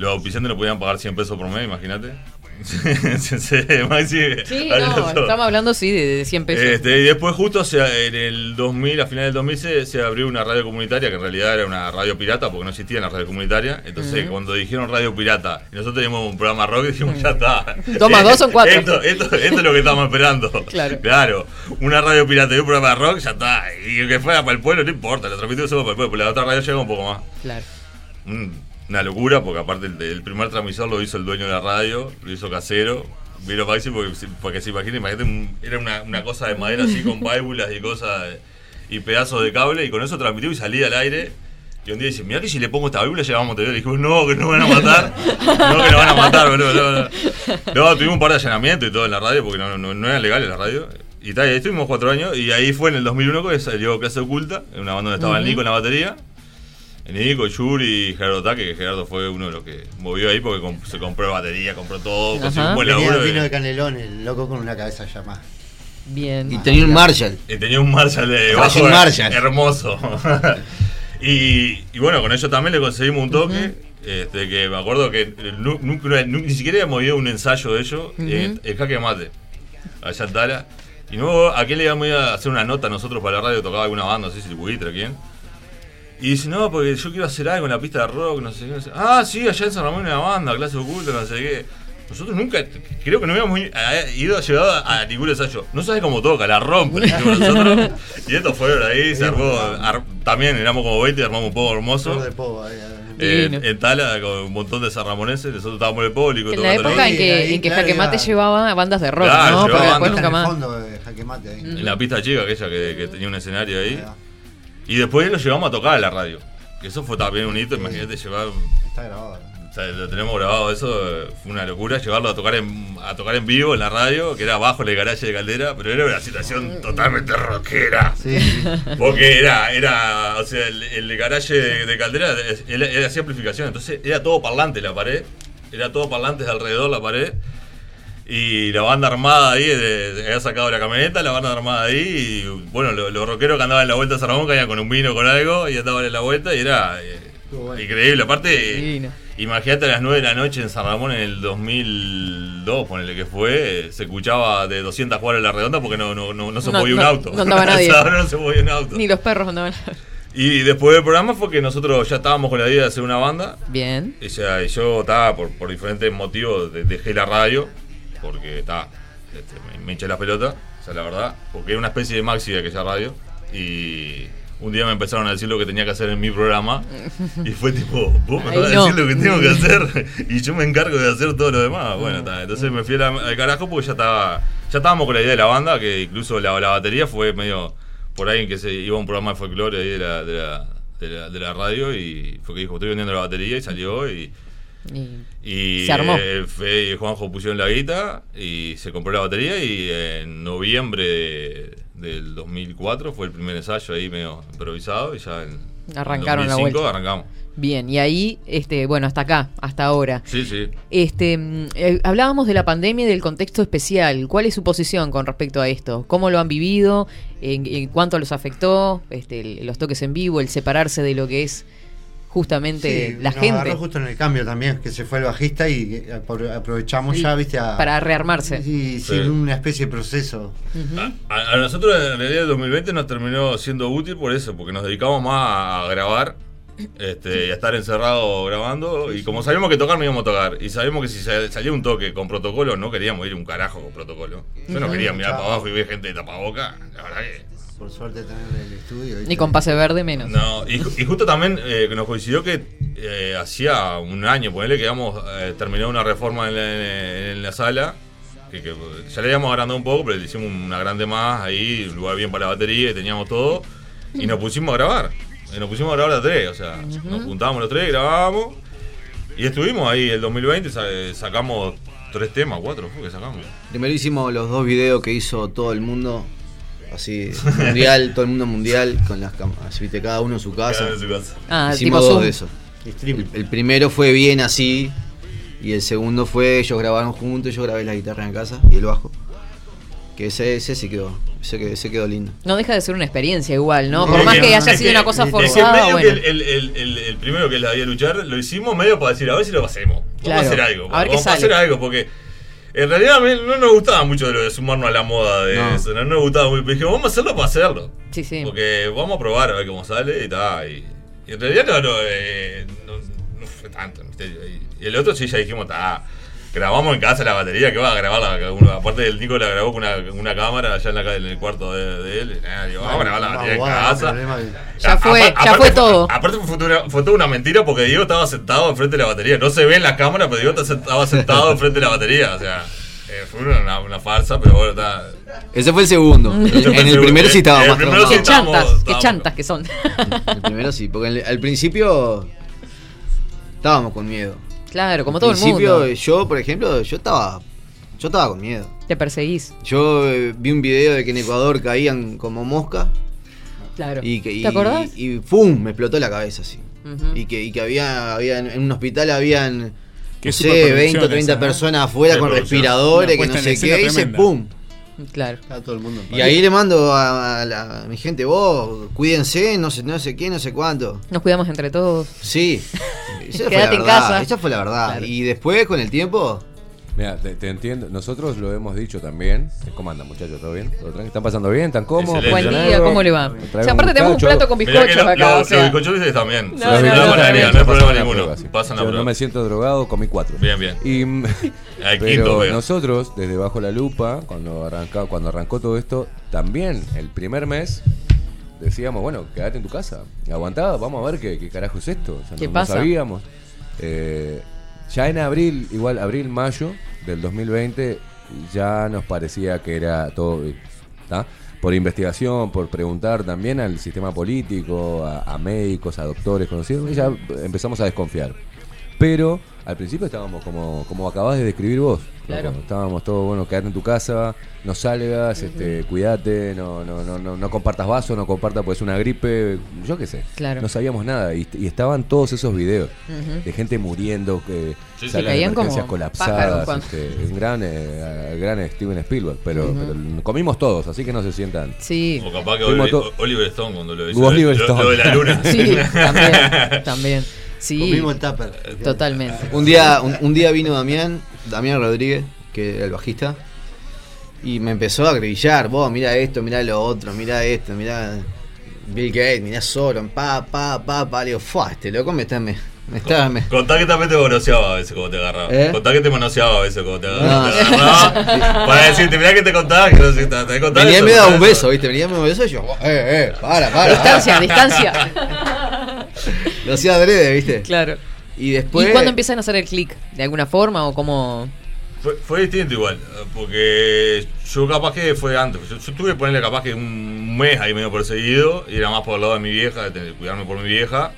Los auspiciantes no podían pagar 100 pesos por mes, imagínate. Maxi, Sí, no, estamos hablando, sí, de, de 100 pesos. Este, y después justo en el 2000, a finales del 2000 se, se abrió una radio comunitaria que en realidad era una radio pirata porque no existía la radio comunitaria. Entonces cuando dijeron radio pirata y nosotros teníamos un programa rock dijimos ya está. Más dos son cuatro. Esto, esto- esto es lo que estamos esperando. Claro. Claro, una radio pirata y un programa rock ya está. Y que fuera para el pueblo no importa, lo transmitimos solo para el pueblo, pero la otra radio llega un poco más. Claro. Mm, Una locura, porque aparte el, el primer transmisor lo hizo el dueño de la radio, lo hizo casero. Vino Maxi porque, porque se imagina, imagínate, era una, una cosa de madera así con válvulas y cosas y pedazos de cable, y con eso transmitió y salía al aire. Y un día dice, mira que si le pongo esta válvula llegamos a Montevideo. Le dijimos, no, que nos van a matar. No, que nos van a matar, boludo. No, no. No, tuvimos un par de allanamientos y todo en la radio, porque no, no, no era legal en la radio. Y tal, y ahí estuvimos cuatro años, y ahí fue en el 2001 que salió Clase Oculta, en una banda donde estaba el Ujú. Nico en la batería. Nico, Yuri y Gerardo Taque, que Gerardo fue uno de los que movió ahí porque comp- se compró batería, compró todo, consiguió un buen laburo. vino de Canelón, el loco con una cabeza llamada. Bien. Y tenía un Marshall. Y tenía un Marshall de bajo Marshall. hermoso. y, y bueno, con ellos también le conseguimos un toque. este, que me acuerdo que nu- nunca- nu- ni siquiera habíamos ido a un ensayo de ellos, Ujú. en el Jaque Mate, allá en Tala. Y luego, ¿a quién le íbamos a ir a hacer una nota nosotros para la radio? Tocaba alguna banda, no sé si el Buitre, ¿quién? Y dice, no, porque yo quiero hacer algo en la pista de rock, no sé qué. no sé. Ah, sí, allá en San Ramón hay una banda, clase oculta, no sé qué. Nosotros nunca, creo que no habíamos a- ido llegado a ningún ensayo. No sabes cómo toca, la rompe. nosotros. Y estos fueron ahí, se armó. ar- también éramos como 20, armamos un poco hermoso. De Pogo, ahí, ahí. Eh, en Tala, con un montón de sarramoneses, nosotros estábamos en el público. En la época en que, ahí, en que claro, Jaque Mate iba- llevaba bandas de rock, Claro, ¿no? Porque después en el fondo de Jaque Mate ahí. En la pista chica, aquella que, que tenía un escenario ahí. Y después lo llevamos a tocar a la radio. Que eso fue también un hito, imagínate llevar. Está grabado. ¿no? O sea, lo tenemos grabado, eso eh, fue una locura, llevarlo a tocar en, a tocar en vivo en la radio, que era abajo en el garaje de Caldera, pero era una situación totalmente rockera. Sí. Porque era, era, o sea, el, el garaje de, de Caldera él hacía amplificación, entonces era todo parlante la pared, era todo parlantes alrededor la pared. Y la banda armada ahí, de- de- había sacado la camioneta, la banda armada ahí. Y bueno, lo- los rockeros que andaban en la vuelta a San Ramón caían con un vino, con algo, y andaban en la vuelta y era eh, increíble. Aparte, eh, imagínate a las 9 de la noche en San Ramón en el 2002, ponele que fue, se escuchaba de 200 cuadras la redonda porque no, no, no, no se No, movía un auto. no andaba nadie. No se movía un auto. Ni los perros andaban. Y después del programa fue que nosotros ya estábamos con la idea de hacer una banda. Bien. Y, ya, y yo estaba por, por diferentes motivos de- dejé la radio porque estaba este, me, hinché la pelota, o sea, la verdad, porque era una especie de maxi de aquella radio y un día me empezaron a decir lo que tenía que hacer en mi programa y fue tipo, vos me vas a no. decir lo que tengo que hacer y yo me encargo de hacer todo lo demás. Bueno, está, entonces me fui a la- al carajo porque ya estaba ya estábamos con la idea de la banda, que incluso la, la batería fue medio por ahí que se iba a un programa de folclore ahí de la, de la, de la, de la radio y fue que dijo, estoy vendiendo la batería y salió y... Y Se armó. eh, Fe y Juanjo pusieron la guita y se compró la batería y en noviembre de- del 2004 fue el primer ensayo ahí medio improvisado y ya en Arrancaron la 2005 vuelta. arrancamos. Bien, y ahí, este, bueno, hasta acá, hasta ahora. Sí, sí. Este, mm, eh, hablábamos de la pandemia y del contexto especial. ¿Cuál es su posición con respecto a esto? ¿Cómo lo han vivido? ¿En, en cuánto los afectó? Este, el- los toques en vivo, el separarse de lo que es justamente Sí, la nos gente agarró justo en el cambio también, que se fue el bajista y eh, apro- aprovechamos ya, viste, a, para rearmarse. Sí, sí, Sí. una especie de proceso. A, a nosotros en realidad el 2020 nos terminó siendo útil por eso, porque nos dedicamos más a grabar este, y a estar encerrados grabando. Y como sabíamos que tocar, no íbamos a tocar. Y sabíamos que si sa- salía un toque con protocolo, no queríamos ir un carajo con protocolo. Yo no quería mirar para abajo y ver gente de tapaboca. La verdad que. Por suerte tener el estudio. Ni con pase verde menos. No, y, ju- y justo también eh, que nos coincidió que eh, hacía un año, ponele que habíamos eh, terminado una reforma en la, en la sala, que, que ya le habíamos agrandado un poco, pero le hicimos una grande más ahí, un lugar bien para la batería, y teníamos todo, y nos pusimos a grabar. Y nos pusimos a grabar a tres, o sea, nos juntábamos los tres, grabábamos, y estuvimos ahí el 2020, sa- sacamos tres temas, cuatro fue que sacamos. Primero hicimos los dos videos que hizo todo el mundo. Así, mundial, todo el mundo mundial, con las cámaras, viste, cada uno en su casa. Cada uno en su casa. Ah, Hicimos tipo dos Zoom. de esos. El, el primero fue bien así, y el segundo fue ellos grabaron juntos, yo grabé la guitarra en casa y el bajo. Que ese, ese sí quedó, ese, que- ese quedó lindo. No deja de ser una experiencia igual, ¿no? Por más que haya es sido una cosa es que forzada, medio bueno. que el, el- el- el primero que la había luchar lo hicimos medio para decir, a ver si lo hacemos. Vamos Claro. a hacer algo. A ver qué vamos a hacer algo, porque en realidad a mí no nos gustaba mucho de lo de sumarnos a la moda de No. eso. No nos gustaba. Pero dijimos, vamos a hacerlo para hacerlo. Sí, sí. Porque vamos a probar a ver cómo sale y tal. Y, y en realidad no, no, eh, no, no fue tanto el misterio. Y, y el otro sí ya dijimos, está. Grabamos en casa la batería, que va a grabar la, uno- aparte del Nico la grabó con una, una cámara allá en, la, en el cuarto de, de él. digo, vamos a grabar la batería en casa. Ya fue, ya fue todo. Aparte fue toda, una, fue toda una mentira porque Diego estaba sentado enfrente de la batería. No se ve en la cámara, pero Diego estaba sentado enfrente de la batería. O sea, eh, fue una, una farsa, pero bueno, está. Ese fue el segundo. En el segundo. primero sí estaba el más primero sí Qué chantas, qué chantas que son. El primero sí, porque el- al principio estábamos con miedo. Claro, como todo el principio, mundo. yo, por ejemplo, yo estaba yo estaba con miedo. Te perseguís. Yo eh, vi un video de que en Ecuador caían como mosca Claro. y que y, ¿Te acordás? y, tum, me explotó la cabeza así. Y que, y que había, había en un hospital habían no sé, superproducción 20 o 30 esa, ¿no? personas afuera con respiradores, que no sé qué, y se tremenda. pum. Claro. Está todo el mundo. en Y ahí le mando a, a la- a mi gente, vos, cuídense, no sé, no sé qué, no sé cuánto. Nos cuidamos entre todos. Sí, esa fue la Quédate en verdad. casa. Esa fue la verdad. Claro. Y después, con el tiempo, Mira, te, te entiendo. Nosotros lo hemos dicho también. ¿Cómo andan, muchachos? ¿Todo bien? ¿Todo? ¿Están pasando bien? ¿Están cómodos? Buen día. ¿cómo le va? O sea, aparte un tenemos un plato con bizcochos lo- acá. lo- o sea. los bizcochos ustedes también. No, no, no, no, no, hay no, problema, no, no ninguno. prueba, sí. Pasan la prueba. no me siento drogado, comí cuatro. Bien, bien. Y, Al pero nosotros, desde Bajo la Lupa, cuando, arranca, cuando arrancó todo esto, también el primer mes decíamos, bueno, quédate en tu casa. Aguantá, vamos a ver qué, qué carajo es esto. O sea, ¿Qué no, no pasa? sabíamos. Eh, ya en abril, igual abril, mayo del 2020, ya nos parecía que era todo... Por investigación, por preguntar también al sistema político, a, médicos, a doctores conocidos, ya empezamos a desconfiar. Pero al principio estábamos como, como acabas de describir vos. Claro. Estábamos todos, bueno, quedate en tu casa, no salgas, este, cuídate, no, no, no, no, no compartas vasos, no compartas pues una gripe, yo qué sé. Claro. No sabíamos nada. Y, y estaban todos esos videos de gente muriendo, que Sí, caían de emergencias como colapsadas. cuando- Este, un gran, eh, gran Steven Spielberg, pero, pero comimos todos, así que no se sientan. Sí. O capaz que Fuimos Oli- to- Oliver Stone cuando lo hizo. Oliver lo- de la luna. Sí, también, también. Sí. Comimos tupper. Totalmente. Un día, un, un día vino Damián, Damián Rodríguez, que era el bajista, y me empezó a grillar, vos mirá esto, mirá lo otro, mirá esto, mirá Bill Gates, mirá Soron, pa, pa, pa, pa, le digo, fua, este loco me está, me, me está, me- Contá que también te manoseaba a veces como te agarraba. ¿Eh? Contá que te manoseaba a veces como te agarraba. No. Te agarraba para decirte, mirá que te contaba, que no te, te contaba Venía y me daba un beso, ¿viste? Venía y me daba un beso y yo, eh, eh, para, para. Distancia, para. distancia. Lo hacía adrede, ¿viste? Claro. Y después. ¿Y cuándo empiezan a hacer el clic? ¿De alguna forma o cómo? Fue, fue distinto igual, porque yo capaz que fue antes. Yo, yo tuve que ponerle capaz que un mes ahí medio perseguido, y era más por el lado de mi vieja, de tener- cuidarme por mi vieja.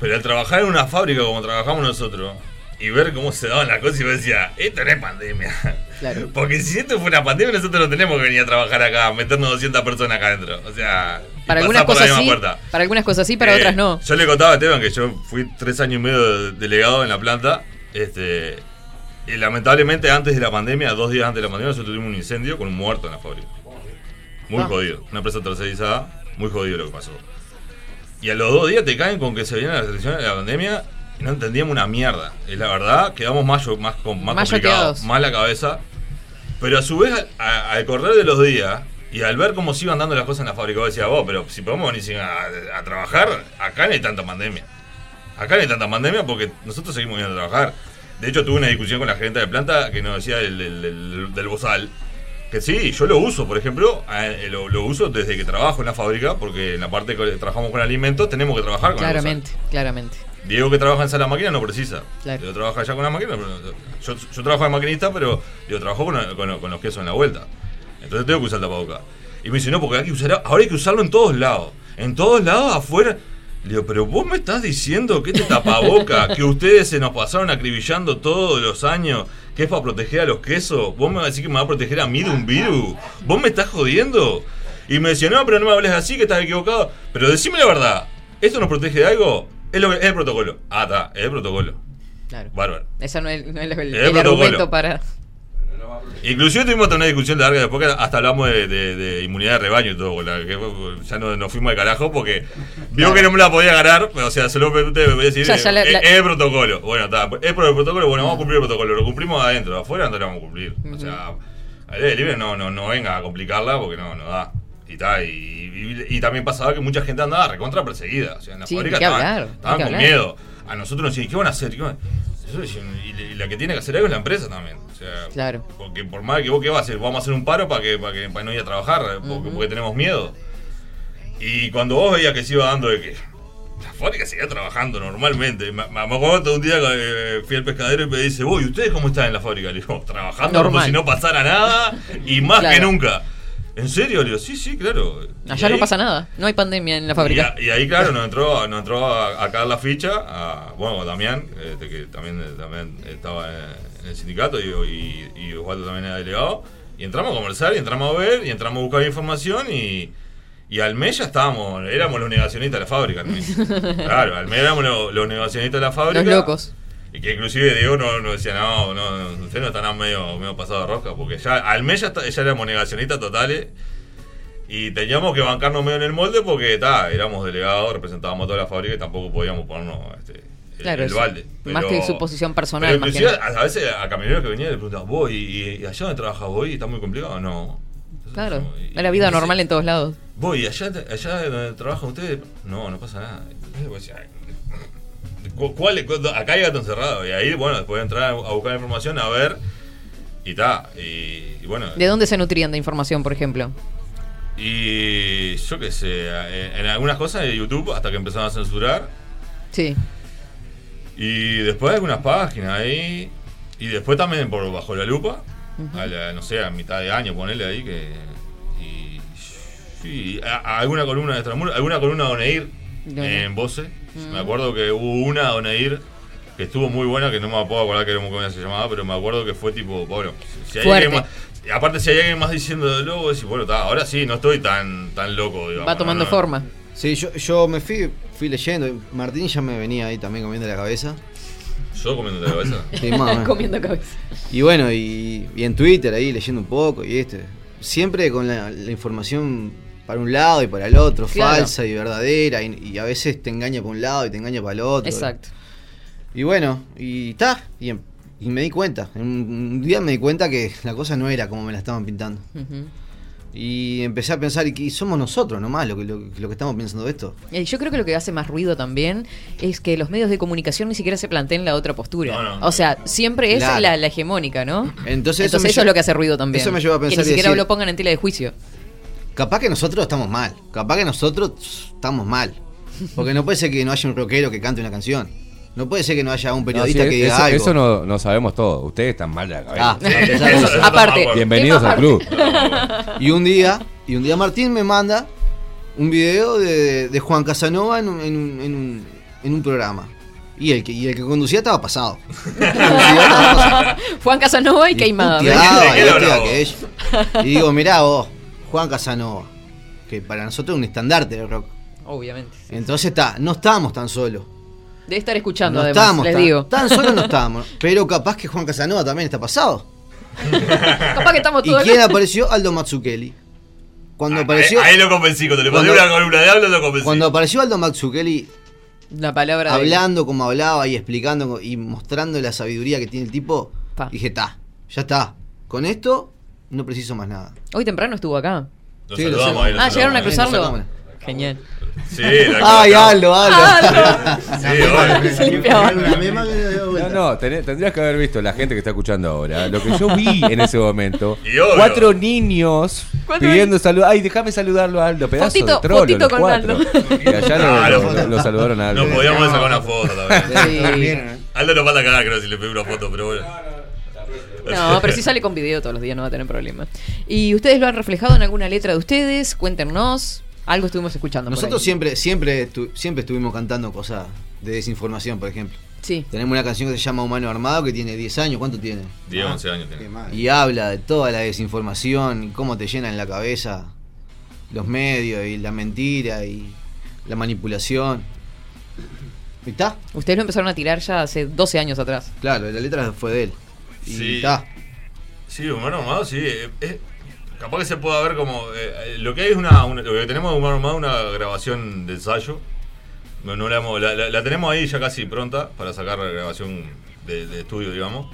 Pero al trabajar en una fábrica como trabajamos nosotros, y ver cómo se daban las cosas, y yo decía, esto no es pandemia. Claro. Porque si esto fuera pandemia, nosotros no tenemos que venir a trabajar acá, meternos 200 personas acá adentro. O sea, Para algunas por la cosas misma sí, puerta. para algunas cosas sí, para Eh, otras no. Yo le contaba a Esteban que yo fui tres años y medio de- delegado en la planta. Este, y lamentablemente antes de la pandemia, dos días antes de la pandemia, nosotros tuvimos un incendio con un muerto en la fábrica. Muy Ah. jodido. Una empresa tercerizada, muy jodido lo que pasó. Y a los dos días te caen con que se vienen las restricciones de la pandemia y no entendíamos una mierda. Y la verdad, quedamos más, más, más Más complicados, más la cabeza. Pero a su vez, al, a- al correr de los días y al ver cómo se iban dando las cosas en la fábrica, vos decías, vos, pero si podemos venir a, a trabajar, acá no hay tanta pandemia. Acá no hay tanta pandemia porque nosotros seguimos yendo a trabajar. De hecho, tuve una discusión con la gerente de planta que nos decía del, del, del- del bozal. Que sí, yo lo uso, por ejemplo, eh, lo, lo uso desde que trabajo en la fábrica, porque en la parte que trabajamos con alimentos tenemos que trabajar con el bozal. Claramente, claramente. Diego que trabaja en sala de máquina no precisa. Claro. Diego trabaja ya con la máquina. yo, yo trabajo de maquinista, pero Diego trabajo con, con- con los quesos en la vuelta. Entonces tengo que usar el tapabocas. Y me dice, no, porque hay que usar, ahora hay que usarlo en todos lados. En todos lados, afuera. Le digo, pero vos me estás diciendo que este tapaboca, que ustedes se nos pasaron acribillando todos los años, que es para proteger a los quesos, vos me vas a decir que me va a proteger a mí de un virus. ¿Vos me estás jodiendo? Y me decía, no, pero no me hables así, que estás equivocado. Pero decime la verdad, ¿esto nos protege de algo? Es, lo es el protocolo. Ah, está, es el protocolo. Claro. Bárbaro. Ese no es, no es el, El argumento para. Inclusive tuvimos una discusión larga después que hasta hablamos de, de- de inmunidad de rebaño y todo, la que ya no- nos fuimos de carajo porque vio que no me la podía ganar, pero, o sea, se lo pregunté, me voy a decir, la- eh, la- es el protocolo. Bueno, está, es por el protocolo, bueno, vamos a cumplir el protocolo, lo cumplimos adentro, afuera no lo vamos a cumplir. O sea, al libre no, no, no venga a complicarla porque no, no da. Y, ta, y, y- y también pasaba que mucha gente andaba recontra perseguida. O sea, en la Sí, fábrica estaban, hablar, con hablar. miedo. A nosotros nos decían, ¿qué van a hacer? ¿Qué van a-?" Eso decían, y, la que tiene que hacer algo es la empresa también. O sea, Claro. porque por más que vos qué vas a hacer, vamos a hacer un paro para que, para que para no ir a trabajar, porque, porque tenemos miedo. Y cuando vos veías que se iba dando de que la fábrica seguía trabajando normalmente. Me, me acuerdo un día que eh, fui al pescadero y me dice, ¿y ustedes cómo están en la fábrica? Le digo, trabajando como Normal. si no pasara nada y más que nunca. ¿En serio? Le digo, sí, sí, claro. Allá ahí- no pasa nada. No hay pandemia en la fábrica. y, a- y ahí, claro, nos entró, nos entró a, a caer la ficha, a, bueno, Damián, este, que también, también estaba en, el sindicato, y, y, y Osvaldo también era delegado, y entramos a conversar, y entramos a ver, y entramos a buscar información, y, y al mes ya estábamos, éramos los negacionistas de la fábrica. Claro, al mes éramos los, los negacionistas de la fábrica. Los locos. Y que inclusive Diego no, no decía, no, no, no, ustedes no están medio, medio pasado de rosca, porque ya al mes ya, está- ya éramos negacionistas totales y teníamos que bancarnos medio en el molde porque ta, éramos delegados, representábamos a toda la fábrica y tampoco podíamos ponernos este, el- Claro, el eso. balde. Más que su posición personal, Pero más que inclusive nada. a, a veces a camioneros que venían le preguntaban, vos, ¿y, y allá donde trabajas vos? ¿Y está muy complicado? No. Claro. Es la vida normal en todos lados. Vos, ¿y allá, allá donde trabajan ustedes? No, no pasa nada. Entonces vos ¿cu- ¿cuál, acá hay gato encerrado. Y ahí, bueno, después de entrar a buscar información, a ver. Y ta. Y, y bueno. ¿De dónde se nutrían de información, por ejemplo? Y yo qué sé, en, en algunas cosas de YouTube, hasta que empezaron a censurar. Sí. Y después algunas páginas ahí. Y después también por Bajo la Lupa. A la, no sé, a mitad de año, ponerle ahí que. Y. Sí, a- a alguna columna de Extramuro, alguna columna de Oneir De Oneir. en Voce. Mm. Me acuerdo que hubo una de Oneir que estuvo muy buena, que no me puedo acordar que era cómo se llamaba, pero me acuerdo que fue tipo, bueno, si hay Fuerte. alguien más, aparte si hay alguien más diciéndolo, vos decís, bueno, ta, ahora sí, no estoy tan, tan loco, digamos. Va tomando no, forma. Sí, yo, yo me fui, fui leyendo. Martín ya me venía ahí también comiendo la cabeza. ¿Yo comiendo la cabeza? Sí, más o menos. Comiendo cabeza. Y bueno, y, y en Twitter ahí leyendo un poco y este. Siempre con la, la información para un lado y para el otro, Claro. falsa y verdadera, y, y a veces te engaña para un lado y te engaña para el otro. Exacto. Y bueno, y está, y, em- y me di cuenta. Un, día me di cuenta que la cosa no era como me la estaban pintando. Y empecé a pensar, y, somos nosotros nomás lo que, lo, lo que estamos pensando de esto. Eh, Yo creo que lo que hace más ruido también es que los medios de comunicación ni siquiera se planteen la otra postura. No, no. o sea, siempre es Claro. la, la hegemónica, ¿no? Entonces, Entonces eso, es lo que hace ruido también. Eso me lleva a pensar que ni siquiera decir- lo pongan en tela de juicio. Capaz que nosotros estamos mal. Capaz que nosotros estamos mal. Porque no puede ser que no haya un rockero que cante una canción. No puede ser que no haya un periodista No, sí, que diga eso, algo. eso no, no sabemos todo. Ustedes están mal de la cabeza. Ah, eso- eso- eso Aparte, Bienvenidos al club. Y un día, y un día Martín me manda un video de, de Juan Casanova en un, en un- en un- en un programa. Y el, que, y el que conducía estaba pasado. Juan Casanova y. Puteaba, y aquello. Y digo, mirá vos, Juan Casanova, que para nosotros es un estandarte del rock. Obviamente. Entonces está, no estamos tan solos. Debe estar escuchando, No además, estamos les tan, digo. tan solos no estamos. Pero capaz que Juan Casanova también está pasado. Capaz que estamos ¿Y todos quién apareció? Aldo Mazzucchelli. Cuando apareció. Ahí, ahí lo convencí, cuando le mandé una columna de habla lo convencí. Cuando apareció Aldo Mazzucchelli La palabra de- hablando como hablaba y explicando y mostrando la sabiduría que tiene el tipo, dije, está, ya está. Con esto no preciso más nada. Hoy temprano estuvo acá. Lo Sí, lo saludamos sé. ahí, lo Ah, ¿llegaron a cruzarlo? Genial. Sí, Ay, Aldo, Aldo. Sí, obvio. Se limpiaba. No, no, tenés- tendrías que haber visto la gente que está escuchando ahora. Lo que yo vi en ese momento. Cuatro niños Cuatro pidiendo salud. Ay, déjame saludarlo a Aldo. Pedazo Fotito- de trolo, los con cuatro. Aldo. Y allá lo, lo- lo saludaron a Aldo. No podíamos sacar una foto también. Sí. Aldo nos falta cagar, creo, si le pedí una foto, pero bueno. No, pero si sale con video todos los días no va a tener problema. ¿Y ustedes lo han reflejado en alguna letra de ustedes? Cuéntenos. Algo estuvimos escuchando. Nosotros siempre, siempre, estu- siempre estuvimos cantando cosas de desinformación, por ejemplo. Sí. Tenemos una canción que se llama Humano Armado que tiene 10 años. ¿Cuánto tiene? 10, 11 años tiene. Y habla de toda la desinformación y cómo te llenan la cabeza los medios y la mentira y la manipulación. ¿Y está? Ustedes lo empezaron a tirar ya hace 12 años atrás. Claro, la letra fue de él. Y Sí. Sí, humano armado, sí. eh, eh, capaz que se pueda ver como. eh, eh, lo que hay es una, una- Lo que tenemos de humano armado es una grabación de ensayo. No, no la, la, la- tenemos ahí ya casi pronta para sacar la grabación de, de estudio, digamos.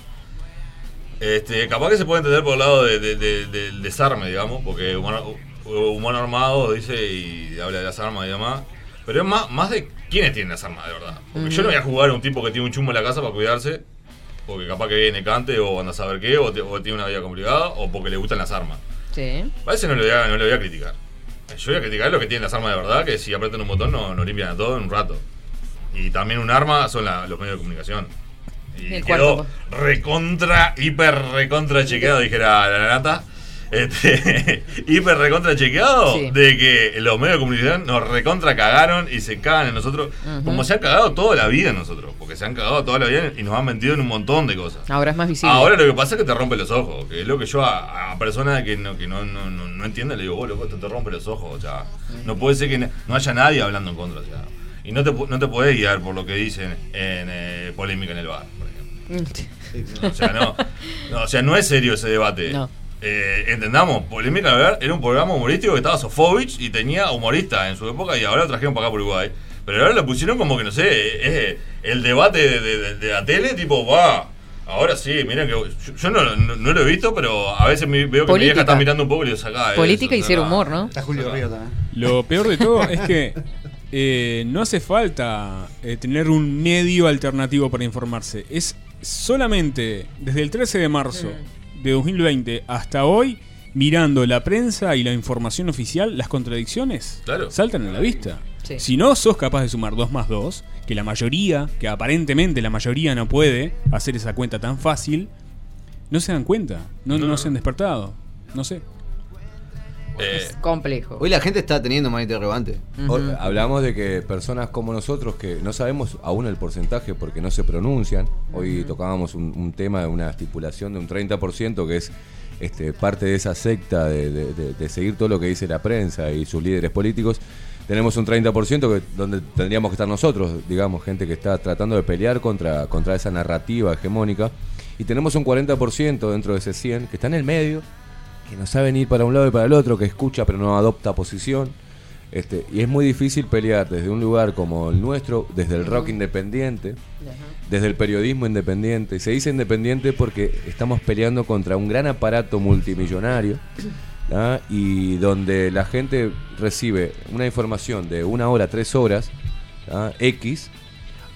Este, capaz que se puede entender por el lado de- de- de- del desarme, digamos, porque humano, humano armado dice y habla de las armas y demás. Pero es más, más de quiénes tienen las armas, de verdad. Porque yo no voy a jugar a un tipo que tiene un chumbo en la casa para cuidarse, porque capaz que viene cante o anda a saber qué, o, te- o tiene una vida complicada, o porque le gustan las armas. Sí. A ese no le voy a, no le voy a criticar. Yo voy a criticar los que tienen las armas de verdad, que si apretan un botón no, no limpian a todo en un rato. Y también un arma son la- los medios de comunicación. Y El quedó cuarto. recontra, hiper recontra chequeado, dijera la nata. Este, hiper recontra chequeado Sí. de que los medios de comunicación nos recontra cagaron y se cagan en nosotros, como se han cagado toda la vida en nosotros, porque se han cagado toda la vida y nos han mentido en un montón de cosas. Ahora es más visible. Ahora lo que pasa es que te rompe los ojos, que es lo que yo a, a personas que no, que no, no, no, no entienden le digo, vos loco, esto te rompe los ojos, o sea, no puede ser que no haya nadie hablando en contra, o sea, y no te, no te podés guiar por lo que dicen en eh, polémica en el bar, por ejemplo. O sea, no, no, o sea, no es serio ese debate. No. Eh, entendamos, Polémica bar era un programa humorístico que estaba Sofovich y tenía humorista en su época y ahora lo trajeron para acá por Uruguay. Pero ahora lo pusieron como que, no sé, es el debate de, de- de la tele, tipo, va. Ahora sí, miren que yo, yo no, no- no lo he visto, pero a veces me- veo que mi Política. vieja está mirando un poco y le saca eso, Política y ser humor, ¿no? Está Julio Río también. Lo peor de todo es que eh, no hace falta eh, tener un medio alternativo para informarse. Es solamente desde el 13 de marzo de 2020 hasta hoy, mirando la prensa y la información oficial, las contradicciones Claro. saltan a la vista. Sí. Si no sos capaz de sumar 2 más 2, que la mayoría, que aparentemente la mayoría no puede hacer esa cuenta tan fácil, no se dan cuenta, no, no, No. se han despertado. No sé. Eh, Complejo. Hoy la gente está teniendo más interrogante. Hablamos de que personas como nosotros, que no sabemos aún el porcentaje porque no se pronuncian, hoy tocábamos un, un tema de una estipulación de un 30% que es este, parte de esa secta de, de- de- de seguir todo lo que dice la prensa y sus líderes políticos. Tenemos un 30% que, donde tendríamos que estar nosotros, digamos, gente que está tratando de pelear contra, contra esa narrativa hegemónica. Y tenemos un 40% dentro de ese 100 que está en el medio, que no saben ir para un lado y para el otro, que escucha pero no adopta posición. Este, y es muy difícil pelear desde un lugar como el nuestro, desde el rock independiente, desde el periodismo independiente. Se dice independiente porque estamos peleando contra un gran aparato multimillonario ¿ah? y donde la gente recibe una información de una hora, tres horas, ¿ah? X,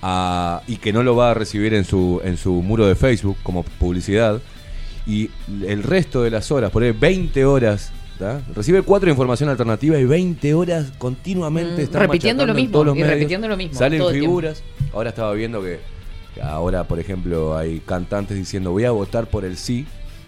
a- y que no lo va a recibir en su, en su muro de Facebook como publicidad. Y el resto de las horas, por ahí 20 horas, ¿tá? recibe cuatro información alternativa y 20 horas continuamente Mm, están repitiendo lo mismo, todos los y medios. repitiendo lo mismo, Salen figuras. Ahora estaba viendo que que ahora, por ejemplo, hay cantantes diciendo voy a votar por el sí,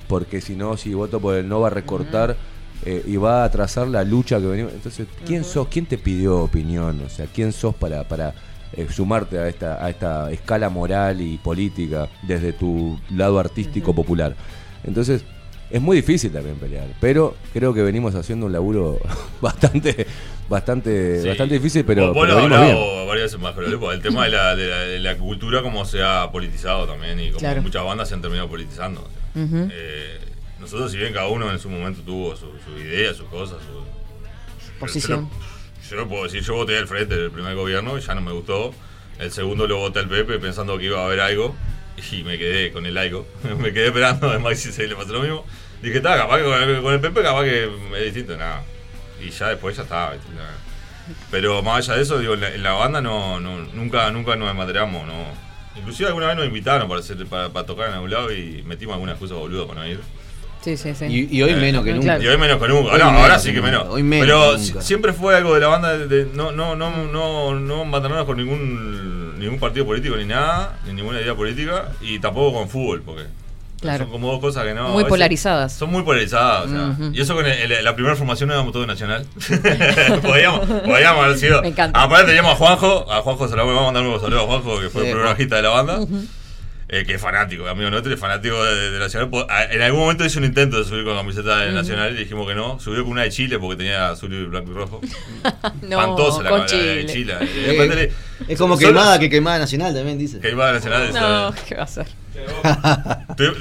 porque si no, si voto por el no va a recortar eh, y va a atrasar la lucha que venimos. Entonces, ¿quién sos? ¿Quién te pidió opinión? O sea, ¿quién sos para, para eh, sumarte a esta, a esta escala moral y política desde tu lado artístico popular? Entonces, es muy difícil también pelear, pero creo que venimos haciendo un laburo bastante bastante Sí. bastante difícil, pero, Vos- vos pero lo venimos bien. hablado varias veces más, pero Lepo, el tema de la, de, la, de la cultura como se ha politizado también y como Claro. muchas bandas se han terminado politizando. o sea. Ujú. Eh, nosotros, si bien cada uno en su momento tuvo su, su idea, sus cosas, su Posición. Yo no puedo decir, yo voté al frente del primer gobierno, ya no me gustó. El segundo lo voté al Pepe pensando que iba a haber algo y me quedé con el algo. me quedé esperando, además si se le pasó lo mismo. Dije, está, capaz que con el, con el Pepe capaz que es distinto, nada. Y ya después ya estaba. Pero más allá de eso, digo, en la, en la banda no, no, nunca, nunca nos desmateriamos, no. Inclusive alguna vez nos invitaron para, hacer, para, para tocar en algún lado y metimos algunas cosas boludo para no ir. Sí, sí, sí. Y, y hoy Eh, menos que nunca. Y hoy menos que nunca. Hoy no, menos ahora sí que menos. Hoy menos Pero que si- nunca. siempre fue algo de la banda de, de no, no, no, no, no con ningún, ningún partido político ni nada, ni ninguna idea política, y tampoco con fútbol, porque Claro. son como dos cosas que no. Muy polarizadas. Son muy polarizadas, o sea. Y eso con el- el- la primera formación éramos todo nacional. podíamos, podíamos haber sido. Me encanta. Aparte teníamos a Juanjo, a Juanjo se lo vamos a mandar un saludo a Juanjo, que fue Sí, el primer bajista de la banda. Eh, que es fanático, amigo nuestro, es fanático de, de Nacional. Po- a- En algún momento hizo un intento de subir con camiseta de. Nacional y dijimos que no. Subió con una de Chile porque tenía azul y blanco y rojo. No, Espantosa la, con la de Chile. Eh, le- es como solo- quemada que quemada nacional también dice. Queimada Nacional. No, ¿qué va a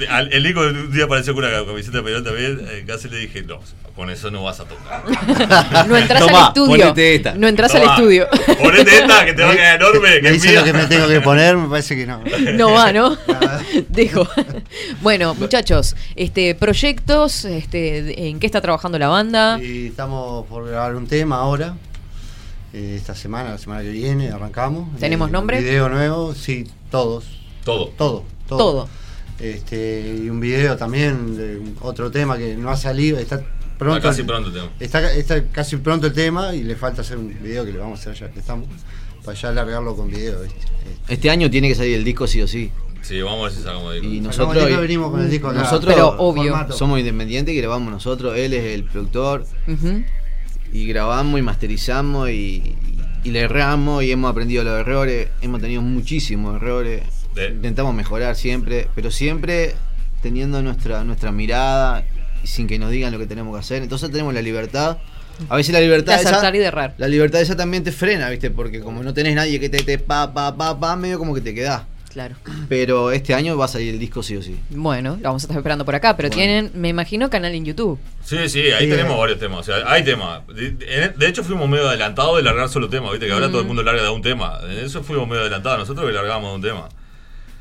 al- El Nico un día apareció con una camiseta de Peñarol también. En casa le dije, no, con eso no vas a tocar. No entras Tomá, al estudio. ponete esta. No entras Tomá. al estudio. Ponete esta que te va a quedar enorme. Que Me dice lo que me tengo que poner, me parece que no. No va, ¿no? Dejo. Bueno, muchachos, este proyectos, este, ¿en qué está trabajando la banda? Y estamos por grabar un tema ahora. Eh, esta semana, la semana que viene, arrancamos. ¿Tenemos Eh, nombre? Video nuevo, sí, todos. Todo. Todo. Todo. Todo. Este, y un video también de otro tema que no ha salido, está pronto. Está casi pronto el tema. Está, está casi pronto el tema y le falta hacer un video que le vamos a hacer ya que estamos. Para ya largarlo con video, ¿viste? Este año tiene que salir el disco sí o sí. Sí, vamos a ver si sacamos de Y nosotros, el disco, venimos con el disco acá. nosotros Pero obvio. formato. somos independientes y grabamos nosotros. Él es el productor y grabamos y masterizamos y, y le erramos y hemos aprendido los errores. Hemos tenido muchísimos errores. De- Intentamos mejorar siempre, pero siempre teniendo nuestra, nuestra mirada y sin que nos digan lo que tenemos que hacer. Entonces tenemos la libertad. A veces la De libertad esa, acertar y de errar. la libertad esa también te frena, ¿viste? Porque como no tenés nadie que te, te pa, pa, pa, pa, medio como que te quedás. Claro. Pero este año va a salir el disco sí o sí. Bueno, lo vamos a estar esperando por acá, pero Bueno. tienen, me imagino, canal en YouTube. Sí, sí, ahí Sí, tenemos eh. varios temas. O sea, hay temas. De, de- de hecho, fuimos medio adelantados de largar solo temas. Viste que ahora Mm. todo el mundo larga de un tema. En eso fuimos medio adelantados. Nosotros que largamos de un tema.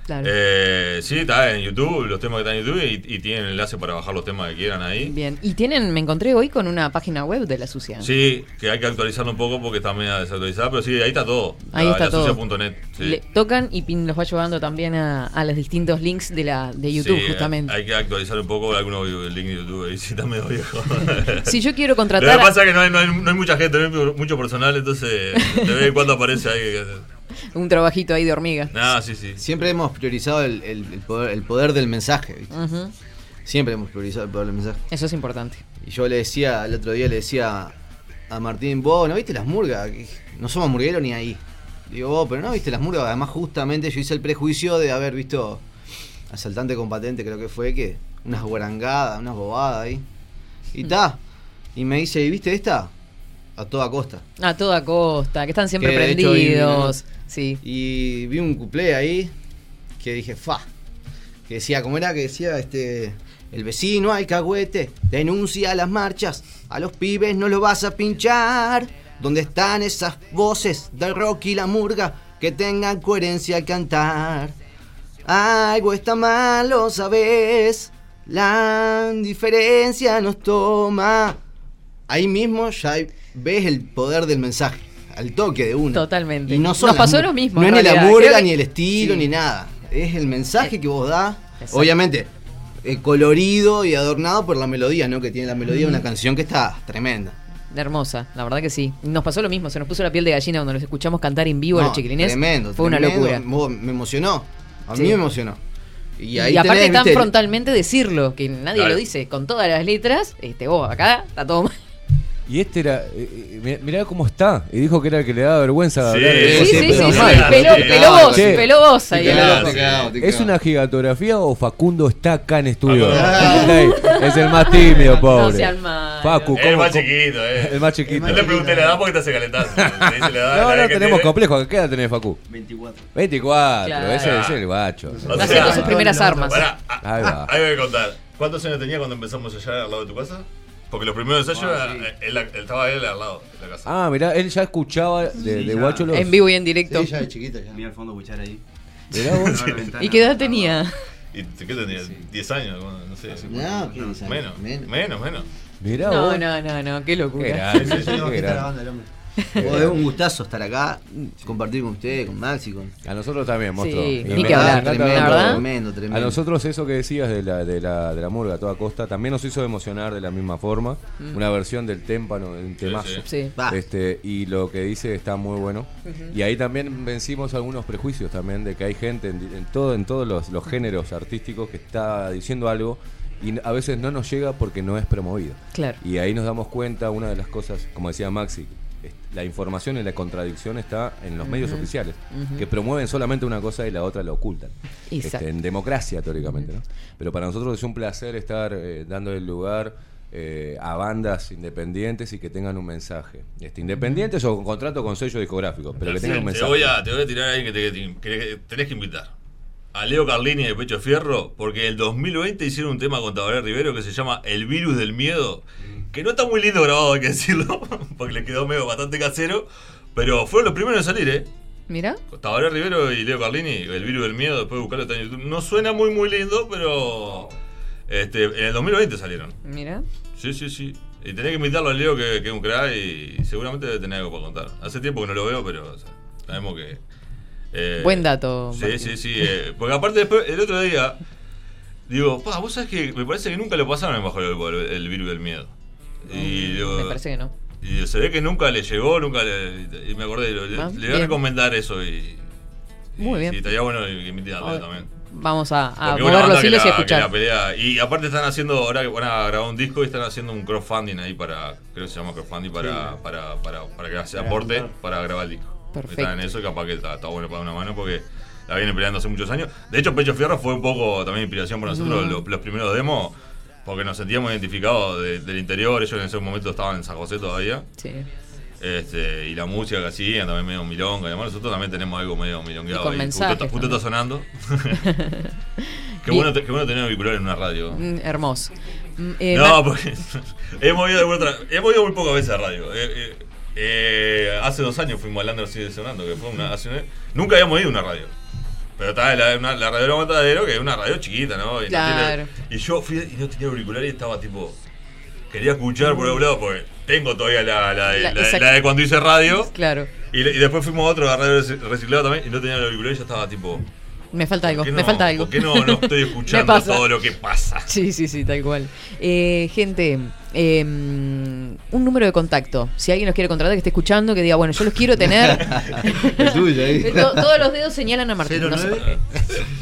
Claro. Eh, sí, está en YouTube, los temas que están en YouTube y, y tienen enlace para bajar los temas que quieran ahí. Bien. Y tienen, me encontré hoy con una página web de la Sucia. Sí, que hay que actualizarlo un poco porque está medio desactualizada, pero sí, ahí está todo. Ahí La- está la todo. sucia.net, sí. Le tocan y pin los va llevando también a, a los distintos links de la de YouTube, Sí, justamente. Hay que actualizar un poco algunos links de YouTube ahí, sí, está medio viejo. Si yo quiero Lo que contratar. pasa es que no hay, no hay- no hay mucha gente, no hay mucho personal, entonces de vez en cuando aparece ahí. Un trabajito ahí de hormiga. Ah, sí, sí. Siempre hemos priorizado el, el- el poder, el poder del mensaje. ¿viste? Siempre hemos priorizado el poder del mensaje. Eso es importante. Y yo le decía, el otro día le decía a Martín, vos, ¿no viste las murgas? No somos murgueros ni ahí. Digo, vos, pero no viste las murgas. Además, justamente yo hice el prejuicio de haber visto Asaltante con Patente, creo que fue, que unas guarangadas, unas bobadas ahí. Y ta. Y me dice, ¿y viste esta? A toda costa. A toda costa, que están siempre Que hecho prendidos. Sí. Y vi un cuplé ahí que dije, fa. Que decía, ¿cómo era? Que decía, este. El vecino alcahuete denuncia las marchas. A los pibes no lo vas a pinchar. ¿Dónde están esas voces del rock y la murga que tengan coherencia al cantar? Algo está mal, lo sabes. La indiferencia nos toma. Ahí mismo ya ves el poder del mensaje. Al toque de uno. Totalmente. Y no son Nos pasó lo mismo, No en es ni la realidad. murga, Creo que- ni el estilo, Sí. ni nada. Es el mensaje que vos das. Exacto. Obviamente, eh, colorido y adornado por la melodía, ¿no? Que tiene la melodía de una canción que está tremenda. Hermosa, la verdad que sí. Nos pasó lo mismo, se nos puso la piel de gallina cuando los escuchamos cantar en vivo a los chiquilines. Tremendo. Fue una locura. Me emocionó. A Sí. mí me emocionó. Y Y, ahí aparte tenés, tan ¿viste? frontalmente decirlo, que nadie Claro. lo dice, con todas las letras, este, vos, acá está todo mal. Y este era. eh, eh, mirá- cómo está. Y dijo que era el que le daba vergüenza Sí, hablar de sí, sí, sí, sí, sí, peló- vos, peló vos ahí Ah, ¿Es una gigantografía o Facundo está acá en estudio? Ah. Es el más tímido, pobre. No sean. Facu, El ¿cómo- más chiquito, eh. El más chiquito. No le pregunté la edad porque te hace calentar. No, no que tenemos complejo. ¿Qué edad tenés, Facu? 24. 24. Claro. Ese es el guacho. Haciendo sus primeras armas. Ahí va. ahí voy a contar. ¿Cuántos años tenía cuando empezamos allá al lado de tu casa? Porque los primeros ensayos Ah, era- él, él estaba él al lado de la casa. Ah, mirá, él ya escuchaba de, Sí, de ya. guacho los. En vivo y en directo. Sí, ya de chiquita ya. Mira al fondo escuchar ahí. Mirá vos. La ventana. ¿Y qué edad tenía? ¿Y qué tenía? ¿10 años? Bueno, No sé. No, ¿qué diez años? Menos, Menos. menos, menos. Mirá No, vos. no, no, no, qué locura. Qué grande, sí, qué bajita grande. la banda, el hombre. Vos, es un gustazo estar acá, compartir con ustedes, con Maxi, con. A nosotros también, monstruo. Sí, ni que hablar, verdad. Tremendo, tremendo. A nosotros eso que decías de la, de la, de la murga a toda costa también nos hizo emocionar de la misma forma. Mm. Una versión del témpano, un temazo. Sí. Va. Este, y lo que dice está muy bueno. Y ahí también vencimos algunos prejuicios también de que hay gente en, en todo, en todos los, los géneros artísticos que está diciendo algo y a veces no nos llega porque no es promovido. Claro. Y ahí nos damos cuenta, una de las cosas, como decía Maxi, la información y la contradicción está en los medios oficiales, que promueven solamente una cosa y la otra la ocultan. Este, en democracia, teóricamente. ¿no? Pero para nosotros es un placer estar eh, dando el lugar eh, a bandas independientes y que tengan un mensaje. Este, independientes o con contrato con sello discográfico, pero que tengan un te, mensaje. voy a, te voy a tirar ahí que, te, que- que tenés que invitar. A Leo Carlini de Pecho Fierro, porque en el 2020 hicieron un tema con Tabaré Rivero que se llama El Virus del Miedo, que no está muy lindo grabado, hay que decirlo, porque le quedó medio bastante casero, pero fueron los primeros en salir, ¿eh? Mira. Tabaré Rivero y Leo Carlini, El Virus del Miedo, después de buscarlo está en YouTube. No suena muy muy lindo, pero este, en el 2020 salieron. Mira. Sí, sí, sí. Y tenés que invitarlo a Leo, que, que es un crack y seguramente debe tener algo para contar. Hace tiempo que no lo veo, pero o sea, sabemos que. eh, Buen dato, Sí, Martín. sí, sí. eh, porque aparte, después, el otro día, digo, pa, vos sabés que me parece que nunca lo pasaron bajo el, el- el virus del miedo. Y digo, Me parece que no. y se ve que nunca le llegó, nunca le. Y me acordé, le, Ah, le voy a bien. recomendar eso y. Muy y bien. Sí, estaría bueno que invitarlo Ah, también. Vamos a, a mover los que hilos y escuchar. que la pelea. Y aparte están haciendo, ahora que van a grabar un disco y están haciendo un crowdfunding ahí para, creo que se llama crowdfunding para, Sí. para, para, para que se Para aporte para grabar el disco. Perfecto. Están en eso y capaz que está, está bueno para una mano porque la vienen peleando hace muchos años. De hecho, Pecho Fierro fue un poco también inspiración para nosotros, Mm. los, los primeros demos, porque nos sentíamos identificados de- del interior. Ellos en ese momento estaban en San José todavía. Sí. Este, y la música que hacían también medio milonga. Además, nosotros también tenemos algo medio milongueado. Y con ahí. mensajes Justo, justo está sonando. qué, bueno, qué bueno tener auricular en una radio. Mm, hermoso. Mm, eh, no, porque hemos ido, vuelta- hemos ido muy pocas veces a radio. Eh, eh, hace dos años fuimos al Lander sigue sonando, que fue una, hace una- nunca habíamos ido a una radio. Pero estaba la, una- la radio de Matadero, que es una radio chiquita, ¿no? Y, no Claro. tiene- y yo fui y no tenía auricular y estaba tipo. Quería escuchar por algún lado porque tengo todavía la, la, de- La- la- esa- la de cuando hice radio. Claro. Y, después fuimos a otro a radio reci- reciclado también y no tenía el auricular y yo estaba tipo. Me falta algo, ¿por qué me falta algo. ¿Por qué no, no estoy escuchando pasa. todo lo que pasa? Sí, sí, sí, tal cual. Eh, gente, eh, un número de contacto. Si alguien nos quiere contratar, que esté escuchando, que diga, bueno, yo los quiero tener. El tuyo. To- todos los dedos señalan a Martín. no sé por qué.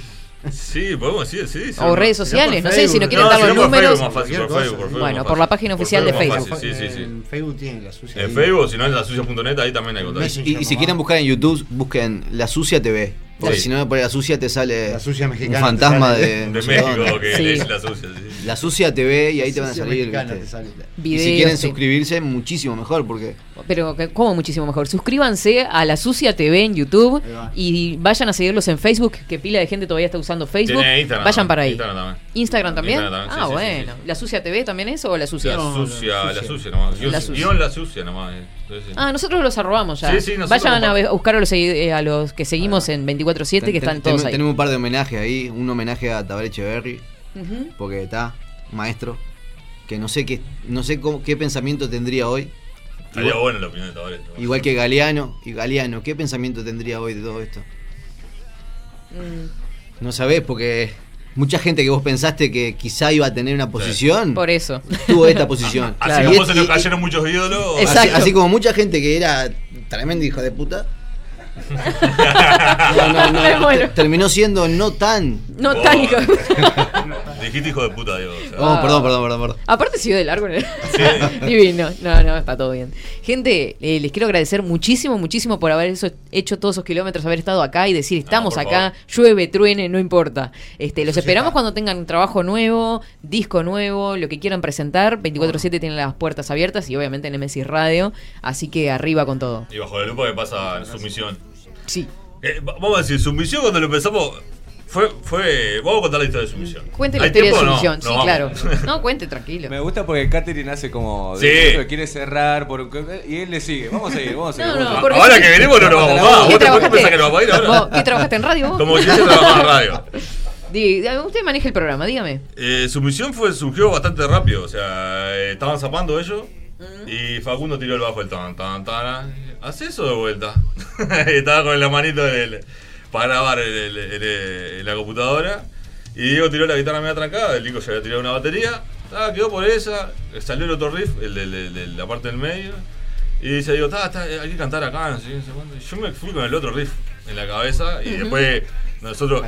Sí, podemos decir, sí. sí. O redes sociales, no sé, si no quieren No, dar los por números. Facebook, más fácil, por Facebook, por. Facebook, Bueno, por la página Por oficial de Facebook. fácil, Sí, sí, sí. En Facebook tiene la sucia. En. Facebook, si no en lasucia.net, ahí también hay contacto. Y, y si quieren buscar en YouTube, busquen La Sucia TV. Porque Sí. si no, por La Sucia te sale La Sucia un mexicana fantasma te de. De México, que Sí. dice la sucia, sí. La Sucia TV y ahí te van a salir. sale. Y Videos, si quieren sí. suscribirse, muchísimo mejor porque Pero, ¿cómo muchísimo mejor? Suscríbanse a La Sucia TV en YouTube y vayan a seguirlos en Facebook, que pila de gente todavía está usando Facebook. Vayan para ahí. Instagram también. ¿Instagram también? Instagram también, sí, ah, sí, sí, bueno. sí. ¿La Sucia TV también es o La Sucia? La sucia, la sucia nomás. La La sucia. sucia. la sucia nomás. eh. Ah, nosotros los arrobamos ya. Sí, sí, nosotros Vayan a, buscar a los, eh, a los que seguimos en 24-7, que están ten- todos ahí. tenemos un par de homenajes ahí. Un homenaje a Tabaré Echeverry, Porque está maestro. Que no sé qué, no sé cómo, qué pensamiento tendría hoy. Estaría Igual, bueno la opinión de Tabaré. igual que Galeano. Y Galeano, ¿qué pensamiento tendría hoy de todo esto? Mm, No sabés, porque mucha gente que vos pensaste que quizá iba a tener una posición, Por eso. tuvo esta posición. Así como se nos cayeron muchos ídolos. Así, Exacto. así como mucha gente que era tremendo hijo de puta. No, no, no, terminó siendo no tan. No Oh. tan hijo- Dijiste hijo de puta, Diego. o sea. Oh, perdón, perdón, perdón, perdón. Aparte siguió de largo en el... Divino. No, no, está todo bien. Gente, eh, les quiero agradecer muchísimo, muchísimo por haber eso- hecho todos esos kilómetros, haber estado acá y decir, estamos acá, llueve, truene, no importa. Este, los esperamos cuando tengan un trabajo nuevo, disco nuevo, lo que quieran presentar. 24-7 tienen las puertas abiertas y obviamente en MSI Radio. Así que arriba con todo. Y bajo la lupa que pasa en sumisión. Sí. Eh, va- vamos a decir, sumisión cuando lo empezamos. Fue, fue. Vamos a contar la historia de sumisión. Cuente la ¿Hay historia de tiempo sumisión. No, sí, claro. No, cuente, tranquilo. Me gusta porque Catherine hace como. Sí. de quiere cerrar por un- y él le sigue. Vamos a seguir, vamos a seguir. No, vamos a seguir. Ahora que venimos no nos vamos más. ¿Qué ¿Vos te- ¿Por qué trabajaste? pensás que nos vamos a ir ahora? ¿Vos ¿Qué trabajaste en radio vos? Como si yo trabajaba en radio. Di- usted maneja el programa, dígame. Eh, su misión fue, surgió bastante rápido. O sea, eh, estaban zapando ellos. Y Facundo tiró el bajo el tan, tan, tan. Haz eso de vuelta. Estaba con la manito en el- para grabar en, el- el- la computadora. Y Diego tiró la guitarra media trancada. El Nico ya había tirado una batería. Ah, quedó por esa. Salió el otro riff, el de, la parte del medio. Y dice, digo, "Ta, ta, hay que cantar acá, no sé, no sé cuándo". Y Yo me fui con el otro riff en la cabeza. Y después nosotros.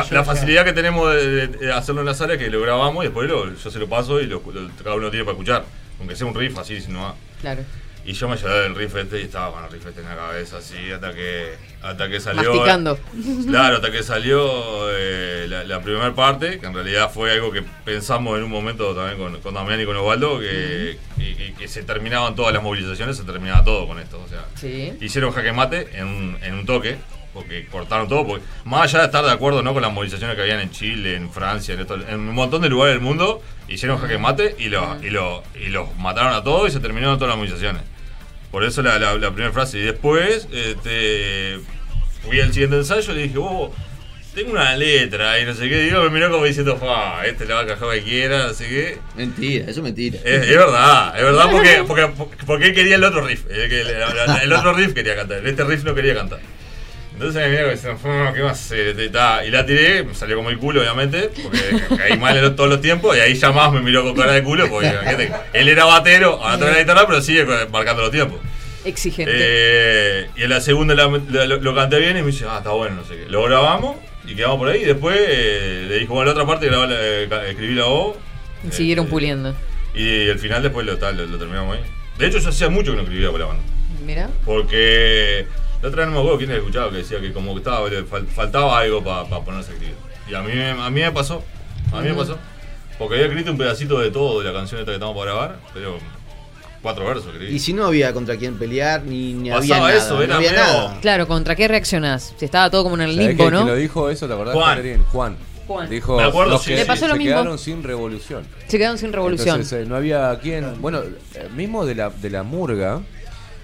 La, o sea. facilidad que tenemos de, de- de hacerlo en la sala es que lo grabamos y después lo- yo se lo paso y lo, lo- cada uno tiene para escuchar. Aunque sea un riff así, si no. Claro. Y yo me llevé el riff este y estaba con el riff este en la cabeza así hasta que hasta que salió. Masticando. Claro, hasta que salió eh, la, la primera parte, que en realidad fue algo que pensamos en un momento también con, con Damián y con Osvaldo, que, que- se terminaban todas las movilizaciones, se terminaba todo con esto. O sea, Sí. hicieron jaque mate en un, en un toque, porque cortaron todo, porque más allá de estar de acuerdo ¿no? con las movilizaciones que habían en Chile, en Francia, en, esto- en un montón de lugares del mundo, hicieron jaque mate y los, y los, y los mataron a todos y se terminaron todas las movilizaciones. Por eso la, la- la primera frase. Y después este, fui al siguiente ensayo y le dije, vos, tengo una letra y no sé qué. Digo, me miró como diciendo, fa, este le va a cajar cualquiera, no sé qué. Mentira, eso es mentira. Es, es verdad, es verdad porque, porque, porque él quería el otro riff. El, que- el- el otro riff quería cantar. Este riff no quería cantar. Entonces diciendo, "Fa, ¿qué a hacer? Y la tiré, me salió como el culo, obviamente, porque caí mal en todos los tiempos. Y ahí ya más me miró con cara de culo, porque imagínate, él era batero, ahora toca la guitarra, pero sigue marcando los tiempos. Exigente. Eh, y en la segunda la- la- lo, lo canté bien y me dice, ah, está bueno, no sé qué. Lo grabamos y quedamos por ahí. Y después eh, le dijo, bueno, la otra parte grabá la- eh, escribí la voz. Y siguieron eh, puliendo. Y el final después lo, tal, lo, lo terminamos ahí. De hecho, yo hacía mucho que no escribía por la banda. Mira. Porque la otra vez no me acuerdo quién había escuchado que decía que como que estaba, faltaba algo para ponerse a escribir. Y a mí, me- a mí me pasó. A mí me pasó. Porque había escrito un pedacito de todo de la canción esta que estamos para grabar, pero cuatro versos escribí. Y si no había contra quién pelear, ni, ni había Pasaba nada. eso, no era había medio- nada. Claro, ¿contra qué reaccionás? Si estaba todo como en el ¿Sabés limbo, ¿no? lo dijo eso? ¿Te acordás, Juan. Juan. Juan. Dijo, Me acuerdo, los sí, que Le pasó lo se mismo. quedaron sin revolución. Se quedaron sin revolución. Entonces, eh, no había quien. Bueno, eh, mismo de la, de la murga,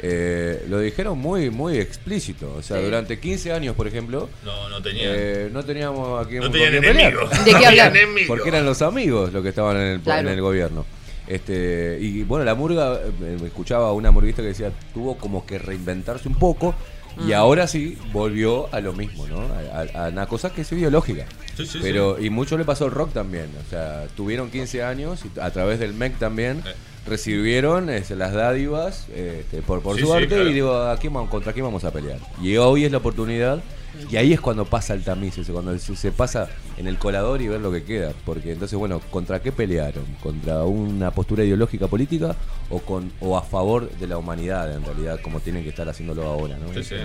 eh, lo dijeron muy muy explícito. O sea, Sí. durante 15 años, por ejemplo, No, no tenían. eh, no teníamos a quién, No tenían enemigos. ¿De qué hablar? Porque eran los amigos los que estaban en el, Claro. en el gobierno. Este, y bueno, la murga, eh, escuchaba una murguista que decía, tuvo como que reinventarse un poco. Y ahora sí volvió a lo mismo, ¿no? A, a- a una cosa que es ideológica. Sí, sí, Pero, y mucho le pasó al rock también. O sea, tuvieron 15 años y a través del MEC también recibieron este, las dádivas este, por, por Sí, su sí, arte claro. y digo, ¿a quién, vamos- ¿contra quién vamos a pelear? Y hoy es la oportunidad Y ahí es cuando pasa el tamiz, ese, cuando se, se pasa en el colador y ver lo que queda. Porque entonces, bueno, ¿contra qué pelearon? ¿Contra una postura ideológica política o con o a favor de la humanidad, en realidad, como tienen que estar haciéndolo ahora? ¿no? Sí, sí.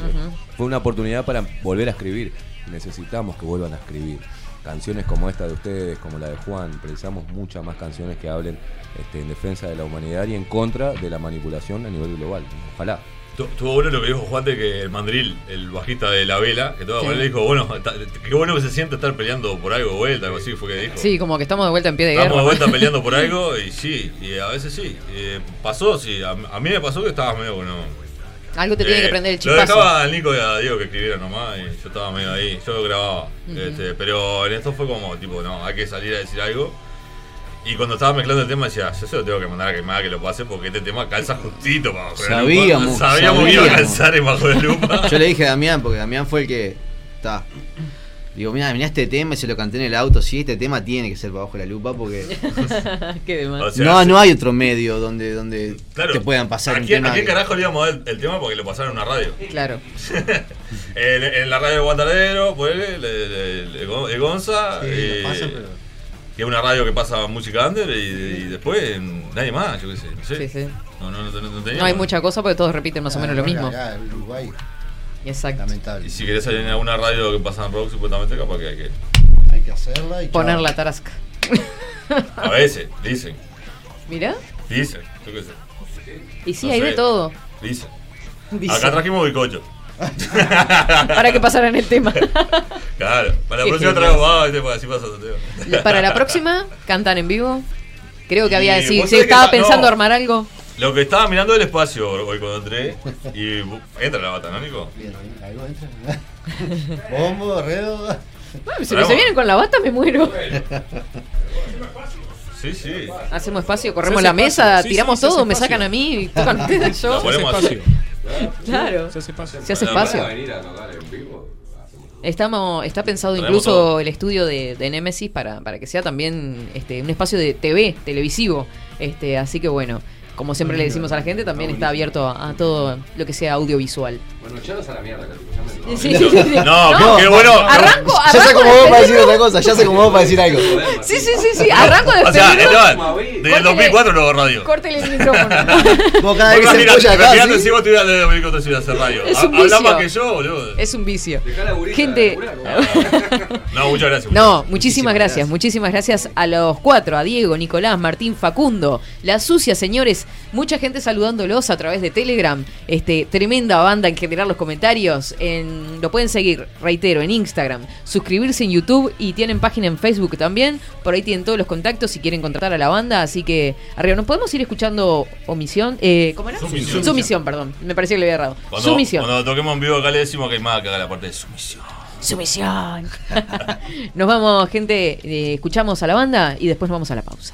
Fue una oportunidad para volver a escribir. Necesitamos que vuelvan a escribir. Canciones como esta de ustedes, como la de Juan, precisamos muchas más canciones que hablen este, en defensa de la humanidad y en contra de la manipulación a nivel global. Ojalá. Tu- Tuvo bueno lo que dijo Juan de que el mandril, el bajista de la vela, que todo Sí. le dijo, bueno, ta- qué bueno que se siente estar peleando por algo de vuelta, algo así fue que dijo. Sí, como que estamos de vuelta en pie de Estamos guerra. de vuelta peleando por algo y sí, y a veces sí. Eh, pasó, sí, a, a mí me pasó que estabas medio bueno. Algo te tiene Eh, que prender el Lo chispazo. dejaba al Nico y a Diego que escribieran nomás y yo estaba medio ahí, yo grababa. Ujú. este, pero en esto fue como, tipo, no, hay que salir a decir algo. Y cuando estaba mezclando el tema decía, yo se lo tengo que mandar a quemar que lo pase porque este tema calza justito para bajo la Sabíamos, lupa. Sabíamos que iba a calzar en bajo la lupa. Yo le dije a Damián, porque Damián fue el que. Está. Digo, mira, mirá este tema y se lo canté en el auto. Sí, este tema tiene que ser para bajo la lupa porque. Qué demás. O sea, no, sí. no hay otro medio donde, donde Claro. te puedan pasar ¿A un tema. ¿A quién carajo le íbamos a dar el, el tema porque lo pasaron en una radio? Claro. en, en la radio de Guantardero, pues el, el, el- el Gon- el Gonza. Sí, lo pasan, pero- Que es una radio que pasa música under y, y después nadie más, yo qué sé. No, sé. Sí, sí. no, no, no, no teníamos. No hay mucha cosa porque todos repiten más o menos lo mismo. Acá, en Uruguay, Exacto. lamentable. Y si querés salir en alguna radio que pasan rock, supuestamente, capaz que hay que. Hay que hacerla y Poner chao. la tarasca. A veces, dicen. Mira. Dicen, yo qué sé. Y sí, No hay sé. de todo. Dicen. Dice. Acá trajimos bicocho. Para que pasaran el tema. Claro, para la próxima así pasa. Para la próxima, cantan en vivo. Creo que Y había. Si que estaba pensando no. armar algo. Lo que estaba mirando el espacio hoy cuando entré y entra la bata, ¿no, Nico? Bien, algo entra. Bombo, redo. Bueno, si no se vienen con la bata, me muero. Sí, sí. Hacemos espacio, corremos la mesa, tiramos todo, me sacan a mí y tocan ustedes yo. Claro. Se hace espacio. Se hace venir a tocar en vivo? Estamos, está pensado incluso todo. el estudio de, de Nemesis para, para que sea también este, un espacio de TV, televisivo. Este, así que bueno, como siempre le decimos a la gente, también está abierto a, a todo lo que sea audiovisual. Bueno, echaros a la mierda, Sí, sí, sí, sí. No, qué bueno. Arranco, Ya se arranco acomodó para decir otra cosa, ya se acomodó para decir algo. Sí, sí, sí, sí, arranco O sea. Esteban, desde el 2004 no hago radio. Córtele el micrófono. Vos cada vez que se escucha acá, si vos desde el 2004 si hacer radio. Es Ha- un Habla más que yo, boludo. Es un vicio. Gente. No, muchas gracias. No, muchísimas gracias, muchísimas gracias a los cuatro, a Diego, Nicolás, Martín, Facundo, La Sucia, señores, mucha gente saludándolos a través de Telegram, este, tremenda banda en generar los comentarios, en, lo pueden seguir, reitero, en Instagram, suscribirse en YouTube y tienen página en Facebook también, por ahí tienen todos los contactos si quieren contratar a la banda, así que arriba, ¿nos podemos ir escuchando Omisión? Eh, ¿Cómo era? Sumisión. Sumisión, perdón, me pareció que le había errado. Cuando, Sumisión. cuando toquemos en vivo acá le decimos que hay más que haga la parte de sumisión. Sumisión. nos vamos, gente. eh, escuchamos a la banda y después nos vamos a la pausa.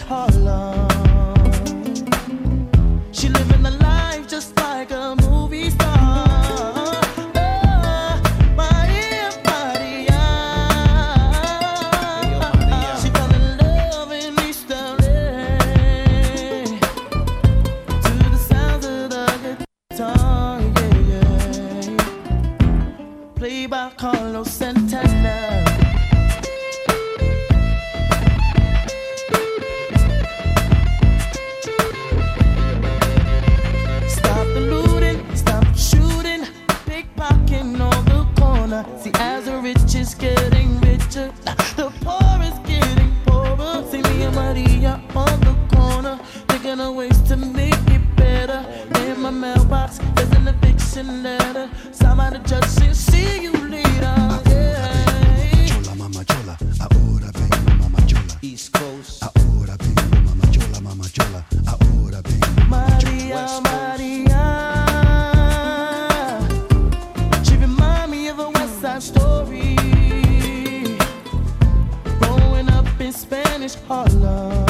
Heart. Side story. Growing up in Spanish Harlem.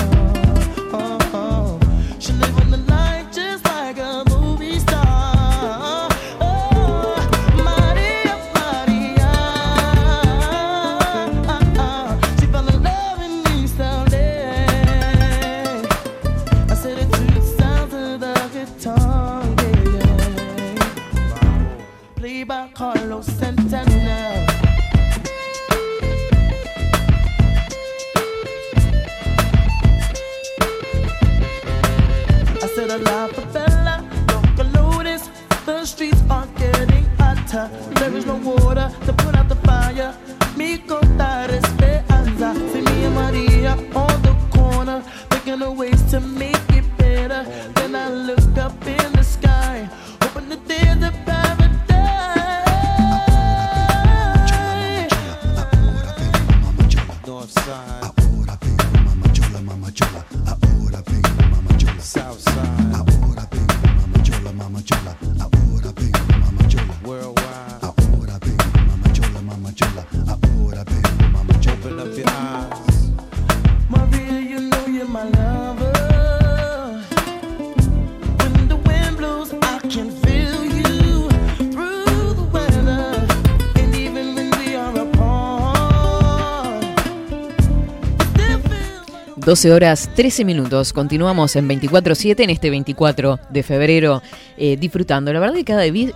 12 horas 13 minutos. Continuamos en 24-7 en este 24 de febrero eh, disfrutando. La verdad que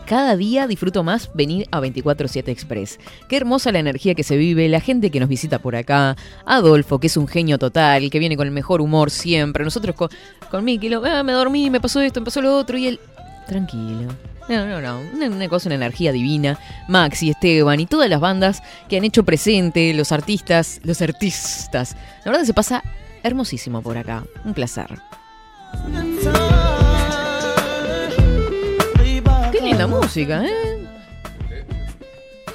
cada, día disfruto más venir a 24-7 Express. Qué hermosa la energía que se vive, la gente que nos visita por acá. Adolfo, que es un genio total, que viene con el mejor humor siempre. Nosotros con, con Miki, "Ah, me dormí, me pasó esto, me pasó lo otro. Y él, tranquilo. No, no, no. Una cosa, una energía divina. Maxi, Esteban y todas las bandas que han hecho presente, los artistas, los artistas. La verdad se pasa hermosísimo por acá. Un placer. Qué linda música, ¿eh?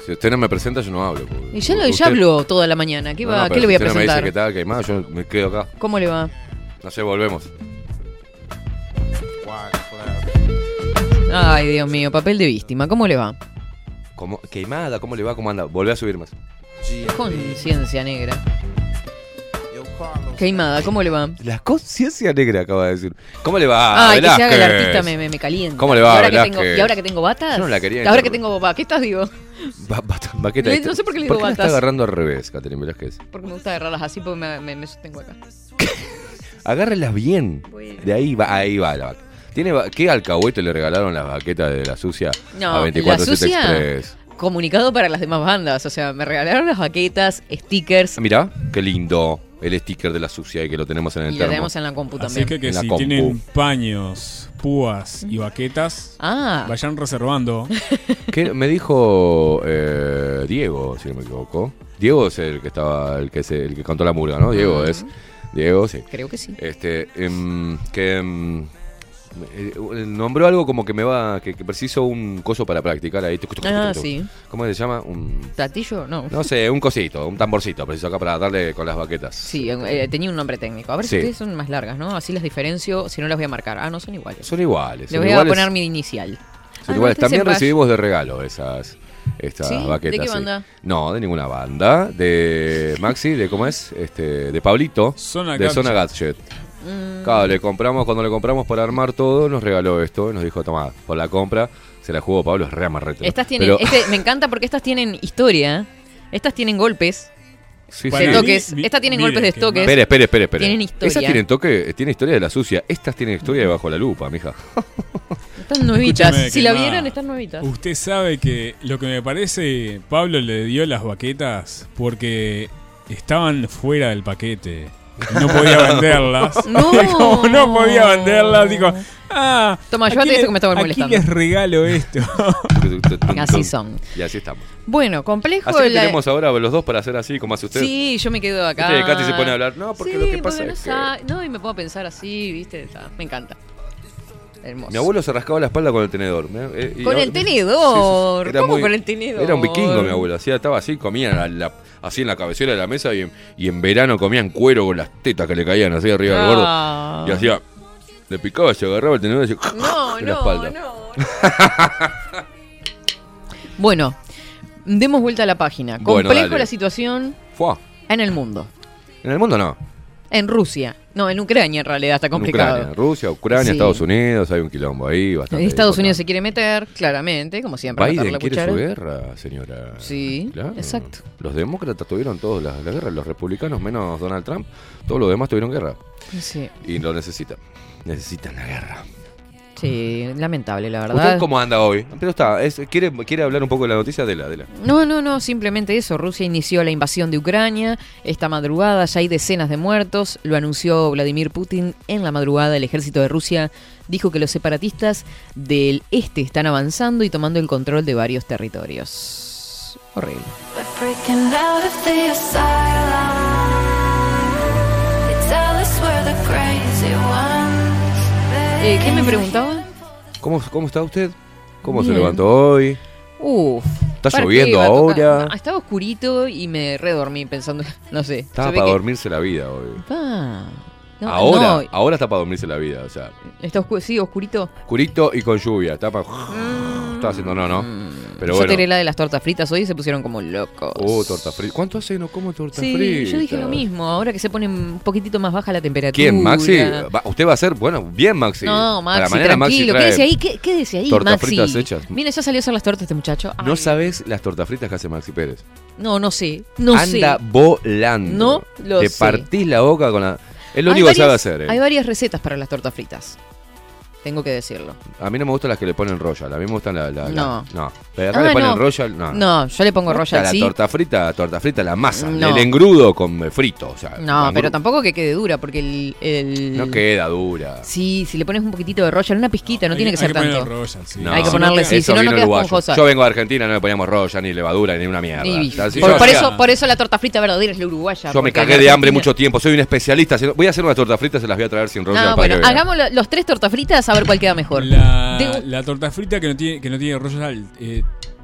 Si usted no me presenta, yo no hablo. Y ya, lo, ya usted- habló toda la mañana. ¿Qué, va, no, ¿qué le voy a si usted no me presentar? dice que tal, que hay más, yo me quedo acá. ¿Cómo le va? No sé, volvemos. Ay, Dios mío, papel de víctima. ¿Cómo le va? ¿Cómo, queimada, ¿cómo le va? ¿Cómo anda? Volvé a subir más. Conciencia negra. Queimada, ¿cómo le va? La conciencia negra acaba de decir. ¿Cómo le va? Ay, que se haga el Velázquez? artista me, me, me calienta. ¿Cómo le va, y ahora, que Velázquez? tengo, y ahora que tengo batas. Yo no la quería Ahora que tengo baquetas, digo. Ba- bata- baqueta Le- no sé por qué le ¿Por digo qué la está batas. agarrando al revés, Catherine Velázquez? Porque me gusta agarrarlas así porque me, me, me sostengo acá. Agárrelas bien. De ahí va, ahí va la vaca. ¿Tiene ¿Qué alcahuete le regalaron las baquetas de la sucia No, a 24 la sucia-? Comunicado para las demás bandas. O sea, me regalaron las baquetas, stickers. Mirá, qué lindo el sticker de la sucia y que lo tenemos en el Y lo tenemos en la compu Así también. que, que En la si compu. tienen paños, púas y baquetas, Ah. vayan reservando. ¿Qué me dijo eh, Diego, si no me equivoco? Diego es el que estaba, el que es el que cantó la murga, ¿no? Diego es. Diego, sí. Creo que sí. Este, em, que em, eh, nombró algo como que me va, que, que preciso un coso para practicar ahí. Ah, sí. ¿Cómo se llama? Un, ¿Platillo? No. no sé, un cosito, un tamborcito, preciso acá para darle con las baquetas. Sí, eh, tenía un nombre técnico. A ver Sí. si ustedes son más largas, ¿no? Así las diferencio, si no las voy a marcar. Ah, no, son iguales. Son iguales. Le voy iguales, a poner mi inicial. son Ah, iguales. este es También recibimos de regalo esas estas ¿Sí? ¿De baquetas. qué sí. banda? No, de ninguna banda. De Maxi, de cómo es, este, de Pablito, Zona de Gadget. Zona Gadget. Mm. Claro, le compramos, cuando le compramos para armar todo, nos regaló esto y nos dijo, toma, por la compra, se la jugó Pablo, es re amarrete. Estas tienen, Pero- este, me encanta porque estas tienen historia. Estas tienen golpes. Sí, sí. toques. Estas tienen golpes de toques. Espere, espere, espere, espere. Tienen historia. Esas tienen toque, tiene historia de la sucia. Estas tienen historia de bajo la lupa, mija. Están nuevitas. Escúchame, Si la vieran, están nuevitas. Usted sabe que lo que me parece, Pablo le dio las baquetas porque estaban fuera del paquete. No podía venderlas. No. Como no podía venderlas, dijo, ah, Toma, aquí llévate esto que me estaba Aquí molestando. les regalo esto. Así son. Y así estamos. Bueno, complejo. Así que la- tenemos ahora los dos para hacer así, como hace usted. Sí, yo me quedo acá. Que Katy se pone a hablar. No, porque Sí, lo que pasa es no que. No, y me puedo pensar así, ¿viste? Está, me encanta. Hermoso. Mi abuelo se rascaba la espalda con el tenedor. ¿eh? Y Con ahora- el tenedor. ¿Cómo muy- con el tenedor? Era un vikingo mi abuelo. Hacía, estaba así, comía la- la- así en la cabecera de la mesa y en, y en verano comían cuero con las tetas que le caían así arriba del Ah. gordo. Y hacía. Le picaba, se agarraba el tenedor y hacía. No, en la no, espalda. Bueno, demos vuelta a la página. Bueno, Complejo dale. la situación Fua. en el mundo. En el mundo no. En Rusia. No, en Ucrania en realidad está En complicado. Ucrania, Rusia, Ucrania, Sí. Estados Unidos, hay un quilombo ahí bastante. Estados Unidos se quiere meter, claramente, como siempre. Biden la quiere cuchara. su guerra, señora. Sí, Claro. exacto. Los demócratas tuvieron todos la, la guerra, los republicanos menos Donald Trump, todos los demás tuvieron guerra. Sí, Y lo necesitan. Necesitan la guerra. Sí, lamentable, la verdad. ¿Usted cómo anda hoy? Pero está, es- ¿quiere, ¿quiere hablar un poco de la noticia de la, de la? No, no, no, simplemente eso. Rusia inició la invasión de Ucrania. Esta madrugada ya hay decenas de muertos. Lo anunció Vladimir Putin en la madrugada. El ejército de Rusia dijo que los separatistas del este están avanzando y tomando el control de varios territorios. Horrible. Eh, ¿Qué me preguntaba? ¿Cómo, cómo está usted? ¿Cómo se levantó hoy? Uf. Está ¿para qué lloviendo ahora. No, estaba oscurito y me redormí pensando, no sé. Estaba para que- dormirse la vida hoy. Ah, no, ahora, no, ahora está para dormirse la vida, o sea, está oscu- sí, oscurito. oscurito y con lluvia. Está para. Está haciendo no, no. Pero Yo bueno. tiré la de las tortas fritas hoy y se pusieron como locos. Oh, torta frita. ¿Cuánto hace que no como torta Sí, frita? yo dije lo mismo. Ahora que se pone un poquitito más baja la temperatura. ¿Quién, Maxi? Va- usted va a ser, bueno, bien, Maxi. No, Maxi, mañana Maxi tranquilo. trae Quédese ahí, qué- quédese ahí, tortas Maxi. fritas hechas. Mira, ya salió a hacer las tortas este muchacho. Ay, ¿No sabes las tortas fritas que hace Maxi Pérez? no, no sé. No Anda sé. volando. No lo Te sé. partís la boca con la. Es lo Hay único que sabe hacer. él. Hay varias recetas para las tortas fritas. Tengo que decirlo. A mí no me gustan las que le ponen royal. A mí me gustan las. La, la- No. No. Pero acá Ah, le ponen no. royal. No. No, yo le pongo royal, La sí. torta frita, torta frita, la masa. No. El engrudo con frito. O sea, No, pero tampoco que quede dura, porque el. el- No queda dura. Sí, si le pones un poquitito de royal, una pizquita, no Hay- tiene que hay ser que ponerle tanto. royal, sí. No. Hay que ponerle, sí, si no, no queda. Yo vengo de Argentina, no le poníamos royal, ni levadura, ni una mierda. Y- por, yo por hacía- eso, por eso la torta frita verdadera es la uruguaya. Yo me cagué de hambre mucho tiempo, soy un especialista. Voy a hacer unas tortas fritas, se las voy a traer sin royal No, bueno, hagamos lo- los tres tortas fritas a ver cuál queda mejor. La, la torta frita que no tiene, que no tiene royal eh,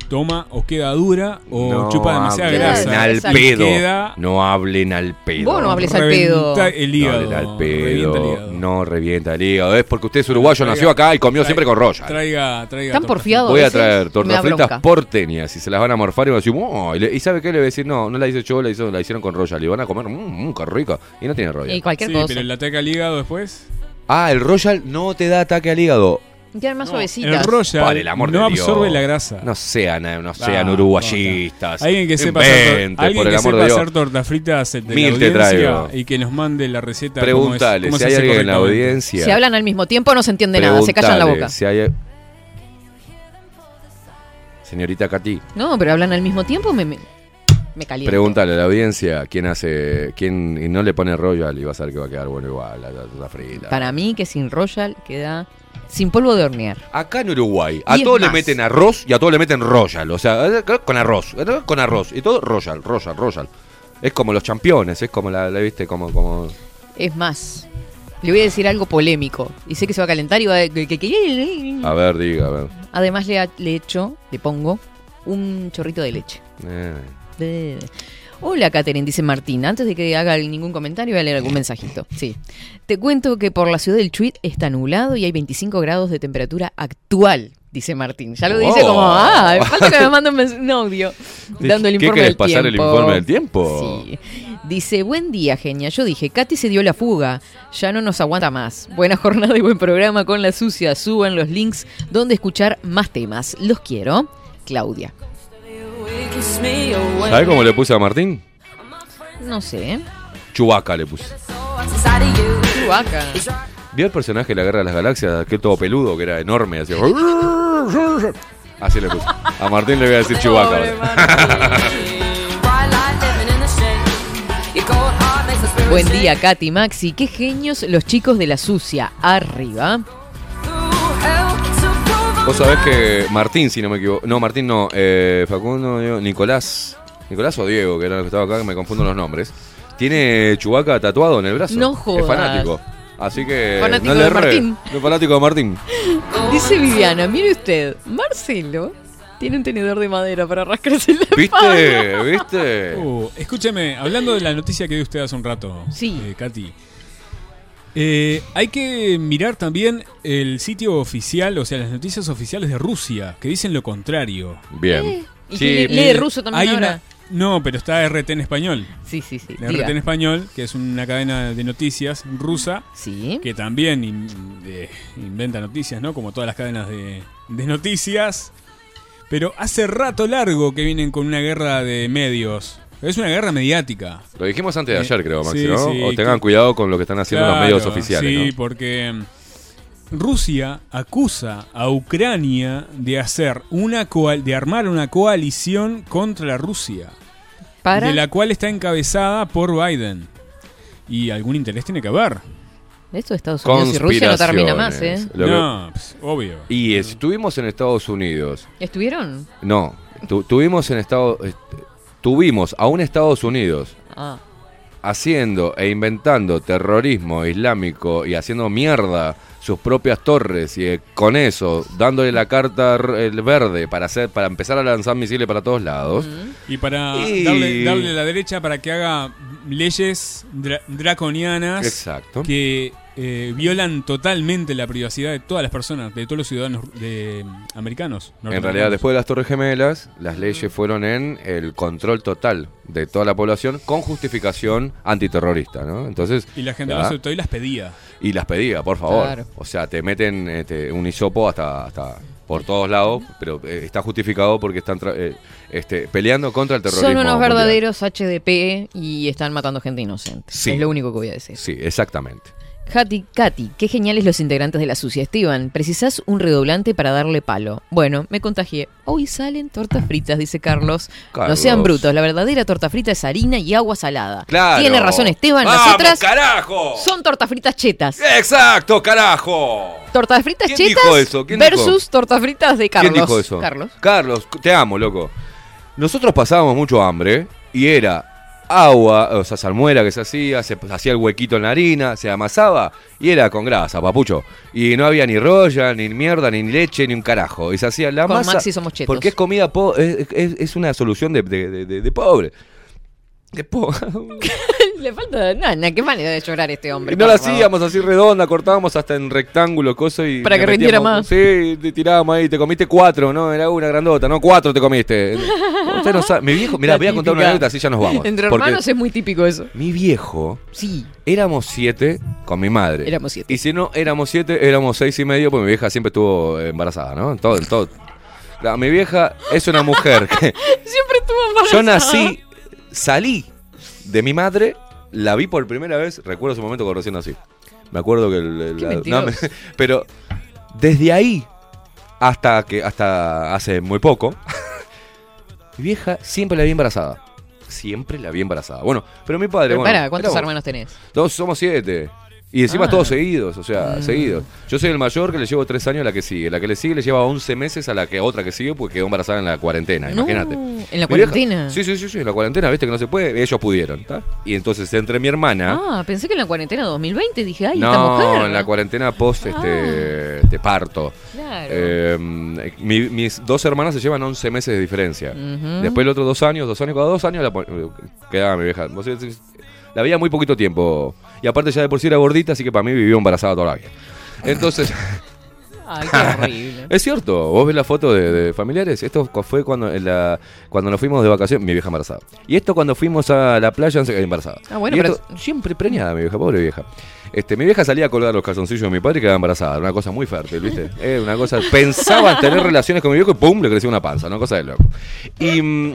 toma o queda dura o No chupa demasiada hablen grasa. al pedo. queda No hablen al pedo. Vos no hables al pedo. Revienta el hígado. No hablen al revienta el pedo. hígado. No revienta el hígado. Es porque usted es uruguayo, Traiga- nació acá y comió traiga- siempre con royal. Traiga, traiga. Tan torta porfiado. Voy a traer tortas fritas porteñas y se las van a morfar y van a decir, "Oh", y, le- ¿y sabe qué le voy a decir? No, no la hice yo, la, hizo, la hicieron con royal. Y van a comer, mmm, qué rica. Y no tiene royal. Y cualquier Sí, cosa. pero el ataque al hígado después. Ah, el royal no te da ataque al hígado. Quedan más suavecitas. royal Por el amor no de Dios. absorbe la grasa. No sean, eh, no sean Ah, uruguayistas. Alguien que sepa hacer, alguien que sepa hacer tortas fritas de Mil la te audiencia traigo. y que nos mande la receta. Pregúntale, si hay alguien en la audiencia. Si hablan al mismo tiempo no se entiende nada, se callan la boca. si hay- Señorita Katy, No, pero hablan al mismo tiempo, me, me, me caliento. pregúntale a la audiencia quién hace, quién y no le pone royal y vas a ver que va a quedar bueno igual, la, la, la frita. Para mí que sin royal queda sin polvo de hornear. Acá en Uruguay, a todos le más. meten arroz y a todos le meten royal. O sea, eh, con arroz, eh, con arroz. Y todo royal, royal, royal. Es como los campeones, es como la, la viste, como, como. Es más, le voy a decir algo polémico. Y sé que se va a calentar y va a... A ver, diga, a ver. Además le, le echo, le pongo un chorrito de leche. Eh, De- Hola, Catherine, dice Martín. Antes de que haga ningún comentario, voy a leer algún mensajito. Sí. Te cuento que por la ciudad del Chuit está nublado y hay 25 grados de temperatura actual, dice Martín. Ya lo dice Oh. como, ah, falta que me mande un, audio dando el ¿Qué informe querés del pasar tiempo. el informe del tiempo? Sí. Dice, buen día, genia. Yo dije, Katy se dio la fuga. Ya no nos aguanta más. Buena jornada y buen programa con la sucia. Suban los links donde escuchar más temas. Los quiero. Claudia. ¿Sabes cómo le puse a Martín? No sé. Chubaca le puse. Chewbacca. ¿Vio el personaje de la Guerra de las Galaxias? Aquel todo peludo que era enorme. Así, así le puse. A Martín le voy a decir ahora. Buen día, Katy, Maxi. Qué genios los chicos de la sucia. Arriba. Vos sabés que Martín, si no me equivoco. No, Martín no. eh, Facundo, Diego, Nicolás. Nicolás o Diego, que era el que estaba acá, que me confundo los nombres. Tiene Chubaca tatuado en el brazo. No Es jodas. fanático. Así que. Fanático no de. Martín. Es fanático de Martín. Dice Viviana, mire usted, Marcelo tiene un tenedor de madera para rascarse la ¿Viste? espalda. ¿Viste? Uh, escúcheme, hablando de la noticia que dio usted hace un rato, Sí. eh, Katy. Eh, hay que mirar también el sitio oficial, o sea, las noticias oficiales de Rusia, que dicen lo contrario. Bien. Eh, ¿Y quién lee- lee ruso también hay ahora? una- no, pero está RT en español. Sí, sí, sí. La. RT en español, que es una cadena de noticias rusa, Sí. que también in- eh, inventa noticias, ¿no? Como todas las cadenas de, de noticias. Pero hace rato largo que vienen con una guerra de medios. Es una guerra mediática. Lo dijimos antes de ayer, creo, Maxi, sí, ¿no? sí, o tengan que- cuidado con lo que están haciendo los medios oficiales. Sí, ¿no? porque mm, Rusia acusa a Ucrania de hacer una coal- de armar una coalición contra la Rusia, Para. de la cual está encabezada por Biden. Y algún interés tiene que haber. Esto de Estados Unidos y Rusia no termina más, ¿eh? Que- No, pues, obvio. Y estuvimos en Estados Unidos. ¿Estuvieron? No, tu- tuvimos en Estados. Tuvimos a un Estados Unidos Ah. haciendo e inventando terrorismo islámico y haciendo mierda sus propias torres y eh, con eso dándole la carta el verde para hacer para empezar a lanzar misiles para todos lados. Y para Y- darle, darle la derecha para que haga leyes dra- draconianas Exacto. que eh, violan totalmente la privacidad de todas las personas, de todos los ciudadanos de, mm, americanos. En realidad, después de las Torres Gemelas, las leyes fueron en el control total de toda la población con justificación antiterrorista, ¿no? Entonces, Y la gente ya, lo aceptó y las pedía. y las pedía, por favor. Claro. O sea, te meten este, un hisopo hasta, hasta por todos lados, pero eh, está justificado porque están tra- eh, este, peleando contra el terrorismo. Son unos mundial. verdaderos HDP y están matando gente inocente. Sí. Es lo único que voy a decir. Sí, exactamente. Katy, Katy, qué geniales los integrantes de la sucia. Esteban, precisás un redoblante para darle palo. Bueno, me contagié. Hoy salen tortas fritas, dice Carlos. No sean brutos, la verdadera torta frita es harina y agua salada. Claro. Tiene razón Esteban, las ¡Vamos, otras carajo! son tortas fritas chetas. ¡Exacto, carajo! Tortas fritas ¿Quién chetas dijo eso? ¿Quién versus dijo? tortas fritas de Carlos. ¿Quién dijo eso? Carlos. Carlos, te amo, loco. Nosotros pasábamos mucho hambre y era agua, o sea, salmuera que se hacía, se hacía el huequito en la harina, se amasaba y era con grasa, papucho. Y no había ni rolla, ni mierda, ni leche, ni un carajo. Y se hacía la Con masa. Maxi somos chetos. Porque es comida, po- es, es- es una solución de, de- de- de- de pobre. De po- Le falta. No, no, qué manera de llorar este hombre. Y no la favor. hacíamos así redonda, cortábamos hasta en rectángulo, cosa y. Para que rindiera más. Sí, te tirábamos ahí, te comiste cuatro, ¿no? Era una grandota, ¿no? Cuatro te comiste. Usted no sabe. Mi viejo, mirá, voy a contar una anécdota, así ya nos vamos. Entre hermanos es muy típico eso. Mi viejo. Sí. Éramos siete con mi madre. Éramos siete. Y si no éramos siete, éramos seis y medio, porque mi vieja siempre estuvo embarazada, ¿no? En todo, en todo. Claro, mi vieja es una mujer que. Siempre estuvo embarazada. Yo nací, salí de mi madre, la vi por primera vez, recuerdo ese momento cuando recién nací. Me acuerdo que el- el- Qué la- mentiroso. me- pero desde ahí hasta que hasta hace muy poco, mi vieja siempre la vi embarazada. Siempre la vi embarazada. Bueno, pero mi padre, Pero bueno, ¿cuántos hermanos tenés? Dos, somos siete. Y encima Ah. todos seguidos, o sea, Mm. seguidos. Yo soy el mayor que le llevo tres años a la que sigue. La que le sigue le lleva 11 meses a la que otra que sigue porque quedó embarazada en la cuarentena, No, imagínate. ¿en la cuarentena? sí, sí, sí, sí, en la cuarentena, viste que no se puede. Ellos pudieron, ¿está? Y entonces entre mi hermana. Ah, pensé que en la cuarentena 2020 dije, ay, esta no, mujer. Ah. en la cuarentena post este, de parto. Claro. Eh, mi- mis dos hermanas se llevan 11 meses de diferencia. Después el otro dos años, dos años, cada dos años la pon- quedaba mi vieja. La veía muy poquito tiempo. Y aparte ya de por sí era gordita, así que para mí vivió embarazada toda la vida. Entonces... Ay, qué horrible. Es cierto, vos ves la foto de, de familiares. Esto fue cuando en la, cuando nos fuimos de vacaciones, mi vieja embarazada. Y esto cuando fuimos a la playa embarazada. Ah, bueno, Y pero- esto- siempre preñada mi vieja, pobre vieja. Este, mi vieja salía a colgar los calzoncillos de mi padre y quedaba embarazada. Era una cosa muy fértil, ¿viste? Era una cosa. Pensaba en tener relaciones con mi viejo y ¡pum! le crecía una panza, una cosa de loco. Y, mm,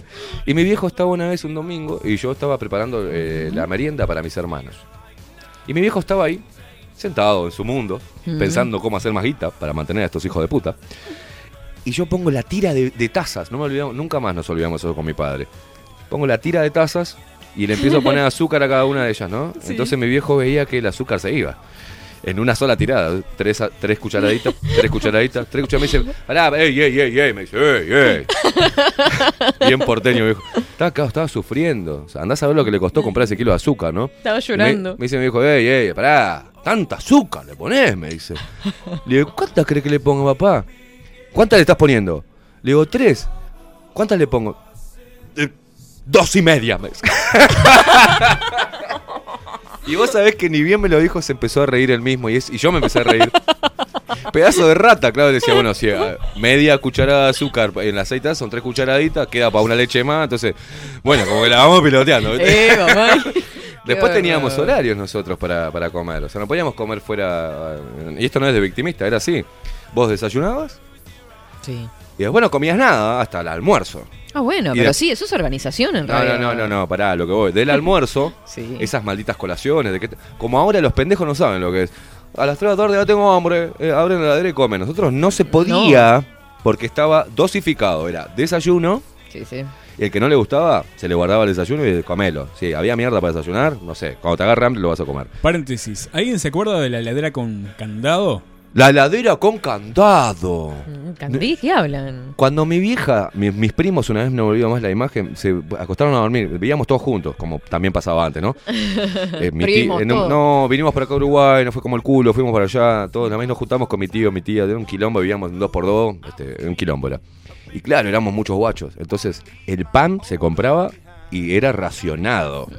y mi viejo estaba una vez un domingo y yo estaba preparando eh, la merienda para mis hermanos. Y mi viejo estaba ahí, sentado en su mundo, Mm. pensando cómo hacer más guita para mantener a estos hijos de puta. Y yo pongo la tira de, de tazas, no me olvidamos, nunca más nos olvidamos eso con mi padre. Pongo la tira de tazas y le empiezo a poner azúcar a cada una de ellas, ¿no? Sí. Entonces mi viejo veía que el azúcar se iba. En una sola tirada, tres, tres cucharaditas, tres cucharaditas, tres cucharaditas. Me dice, pará, ey, ey, ey, ey, me dice, ey, ey. Bien porteño, viejo. Estaba, acá, estaba sufriendo. O sea, andás a ver lo que le costó comprar ese kilo de azúcar, ¿no? Estaba Me, llorando. me dice mi viejo, ey, ey, pará, tanta azúcar le ponés, me dice. Le digo, ¿cuántas crees que le pongo, papá? ¿Cuántas le estás poniendo? Le digo, tres. ¿Cuántas le pongo? "Eh, dos y media, me dice. y vos sabés que ni bien me lo dijo, se empezó a reír él mismo y, es, y yo me empecé a reír. Pedazo de rata, claro, decía, bueno, si eh, media cucharada de azúcar en la aceita son tres cucharaditas, queda para una leche más, entonces, bueno, como que la vamos piloteando. ¿viste? Eh. Después teníamos horarios nosotros para, para comer, o sea, no podíamos comer fuera, y esto no es de victimista, era así. Vos desayunabas Sí. y después no comías nada hasta el almuerzo. Ah, bueno, Y pero de- sí, eso es organización en No, no, realidad. no, no, no, pará, lo que voy. Del almuerzo, Sí. esas malditas colaciones, de que, como ahora los pendejos no saben lo que es. A las 3 de la tarde ya tengo hambre, eh, abren la heladera y comen. Nosotros no se podía porque estaba dosificado. Era desayuno, Sí, sí. Y el que no le gustaba, se le guardaba el desayuno y comelo. Sí, había mierda para desayunar, no sé, cuando te agarre hambre lo vas a comer. Paréntesis. ¿Alguien se acuerda de la heladera con candado? La heladera con candado. Mm, Candí, ¿qué hablan? Cuando mi vieja, mi- mis primos, una vez no me olvido más la imagen, se acostaron a dormir. Vivíamos todos juntos, como también pasaba antes, ¿no? Eh, mi Primos, tío- en un- todos. no, vinimos para acá a Uruguay, nos fue como el culo, fuimos para allá, todos, una vez nos juntamos con mi tío, mi tía, de un quilombo, vivíamos en dos por dos, este, en un quilombo era. Y claro, éramos muchos guachos. Entonces, el pan se compraba y era racionado.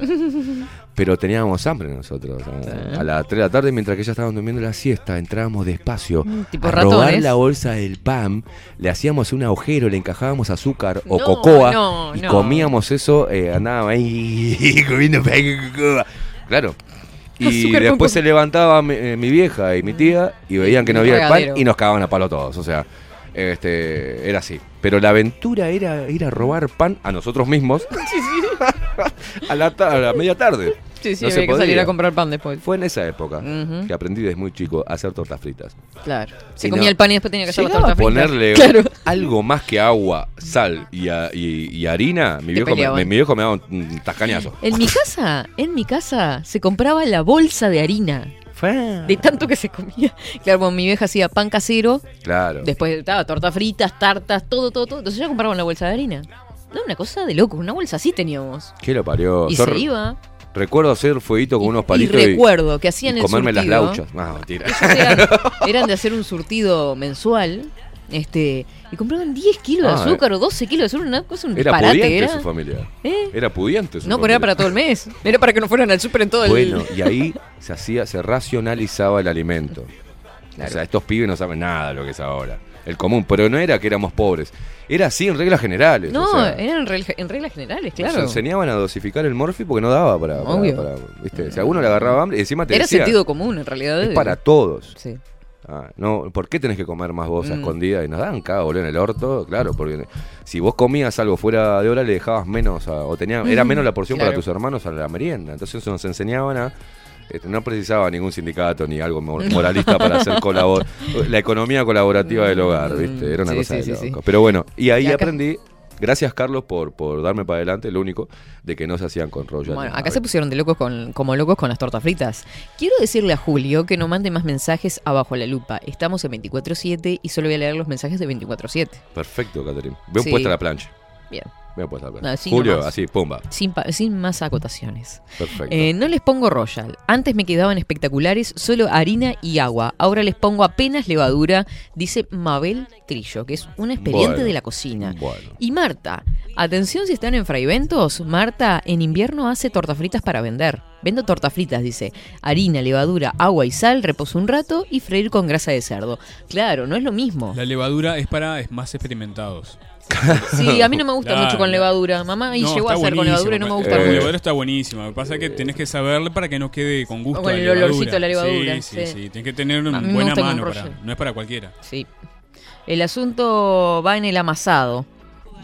Pero teníamos hambre nosotros. ¿no? A las 3 de la tarde, mientras que ellas estaban durmiendo la siesta, entrábamos despacio Mm, tipo a robar ratones. la bolsa del pan, le hacíamos un agujero, le encajábamos azúcar o No, cocoa no, y no. comíamos eso, eh, andábamos ahí comiendo pan con cocoa. Claro. Y Azúcar con después se levantaba mi, eh, mi vieja y mi tía y veían que no Un había el pan regadero. y nos cagaban a palo todos. O sea, este, era así. Pero la aventura era ir a robar pan a nosotros mismos a, la a la media tarde. Sí, sí, No había que salir a comprar pan después. Fue en esa época que aprendí desde muy chico a hacer tortas fritas. Claro. Se Y comía no- el pan y después tenía que hacer las tortas fritas. ponerle Claro. algo más que agua, sal y, a- y- y harina, mi viejo, me, mi- viejo me daba un tascañazo. En mi casa, en mi casa, se compraba la bolsa de harina. De tanto que se comía. Claro, bueno, mi vieja hacía pan casero, Claro. después estaba tortas fritas, tartas, todo, todo, todo. Entonces ya compraban la bolsa de harina. No, una cosa de loco, una bolsa así teníamos. ¿Qué lo parió? Y Yo se iba. Recuerdo hacer fueguito con unos Y palitos recuerdo que hacían y el comerme las surtido. lauchas. No, mentira. Eran de hacer un surtido mensual. Este, y compraban 10 kilos de Ah, azúcar o 12 kilos de azúcar, una cosa, un Era pudiente era. su familia. ¿Eh? Era pudiente su No, pero era familia. para todo el mes. Era para que no fueran al súper en todo el Bueno, y ahí se hacía, se racionalizaba el alimento. Claro. O sea, estos pibes no saben nada de lo que es ahora. El común, pero no era que éramos pobres. Era así en reglas generales. No, o sea, eran en, reglas generales, Nos claro. enseñaban a dosificar el morfi porque no daba para. para- Obvio. para- ¿viste? Si a uno le agarraba hambre, encima te Era decía, sentido común, en realidad. Es para todos. Sí. Ah, no, ¿Por qué tenés que comer más vos a Mm. escondidas? Y nos daban cada boludo en el orto, claro, porque si vos comías algo fuera de hora le dejabas menos, a- o tenía, era menos la porción para tus hermanos a la merienda. Entonces eso nos enseñaban a... este, no precisaba ningún sindicato ni algo mo- moralista para hacer colabor la economía colaborativa del hogar, ¿viste? Era una Sí, cosa sí, de sí, loco. sí. Pero bueno, y ahí Y acá- aprendí, gracias Carlos por, por darme para adelante, lo único, de que no se hacían con rollo. Bueno, acá se pusieron de locos con, como locos con las tortas fritas. Quiero decirle a Julio que no mande más mensajes abajo a la lupa. Estamos en 24-7 y solo voy a leer los mensajes de 24-7. Perfecto, Catherine. Bien Sí. puesta la plancha. Bien. Julio, nomás. así, pumba. Sin, pa- sin más acotaciones. Perfecto. Eh, no les pongo royal. Antes me quedaban espectaculares solo harina y agua. Ahora les pongo apenas levadura, dice Mabel Trillo, que es una expediente Bueno, de la cocina. Bueno. Y Marta, atención si están en fraiventos, Marta en invierno hace tortas fritas para vender. Vendo tortas fritas, dice. Harina, levadura, agua y sal, reposo un rato y freír con grasa de cerdo. Claro, no es lo mismo. La levadura es para es más experimentados. Sí, a mí no me gusta Claro. mucho con levadura. Mamá y No, llegó a está hacer con levadura y no me gusta mucho. levadura está buenísima. Lo que pasa es que tenés que saberle para que no quede con gusto. O con a el levadura. olorcito de la levadura, Sí, sí, sí. sí. Tienes que tener A mí una me buena gusta con mano. Para, no es para cualquiera. Sí. El asunto va en el amasado.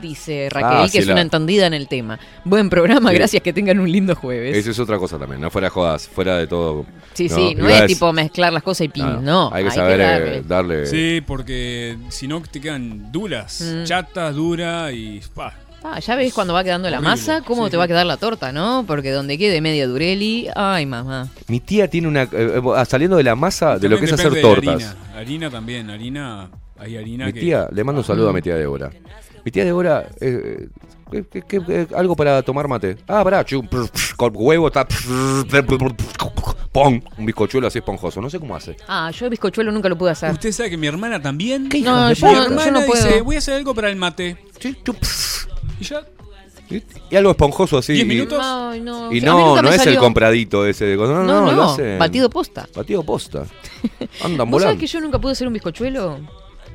Dice Raquel, Ah, que sí, es la- una entendida en el tema. Buen programa, Sí. gracias, que tengan un lindo jueves. Eso es otra cosa también, no fuera jodas, fuera de todo. Sí, sí, no es tipo mezclar las cosas y pin, No, no. hay que saber, eh, darle- Sí, porque si no te quedan duras, Mm. chatas, duras y. pa. Ah, ya ves cuando va quedando la masa, cómo Sí, te va a quedar la torta, ¿no? Porque donde quede media dureli, ay mamá. Mi tía tiene una. eh, eh, saliendo de la masa de lo que es hacer tortas. Harina. Harina también, harina. Hay harina Mi que. tía, le mando un saludo a mi tía Débora. Mi tía Débora, eh, eh, ¿qué- qué- qué- algo para tomar mate. Ah, pará, chu, prr, prr, con huevo está. Pon, un bizcochuelo así esponjoso. No sé cómo hace. Ah, yo el bizcochuelo nunca lo pude hacer. Usted sabe que mi hermana también. No, Mi yo no- yo hermana no puedo. dice: Voy a hacer algo para el mate. Y ya. Y algo esponjoso así. ¿Diez y- minutos? Ay, no. Y no, no es el compradito ese. de cosas. No, no, No, lo no, hacen. batido posta. Batido posta. Andan ¿Vos sabés volando. que yo nunca pude hacer un bizcochuelo?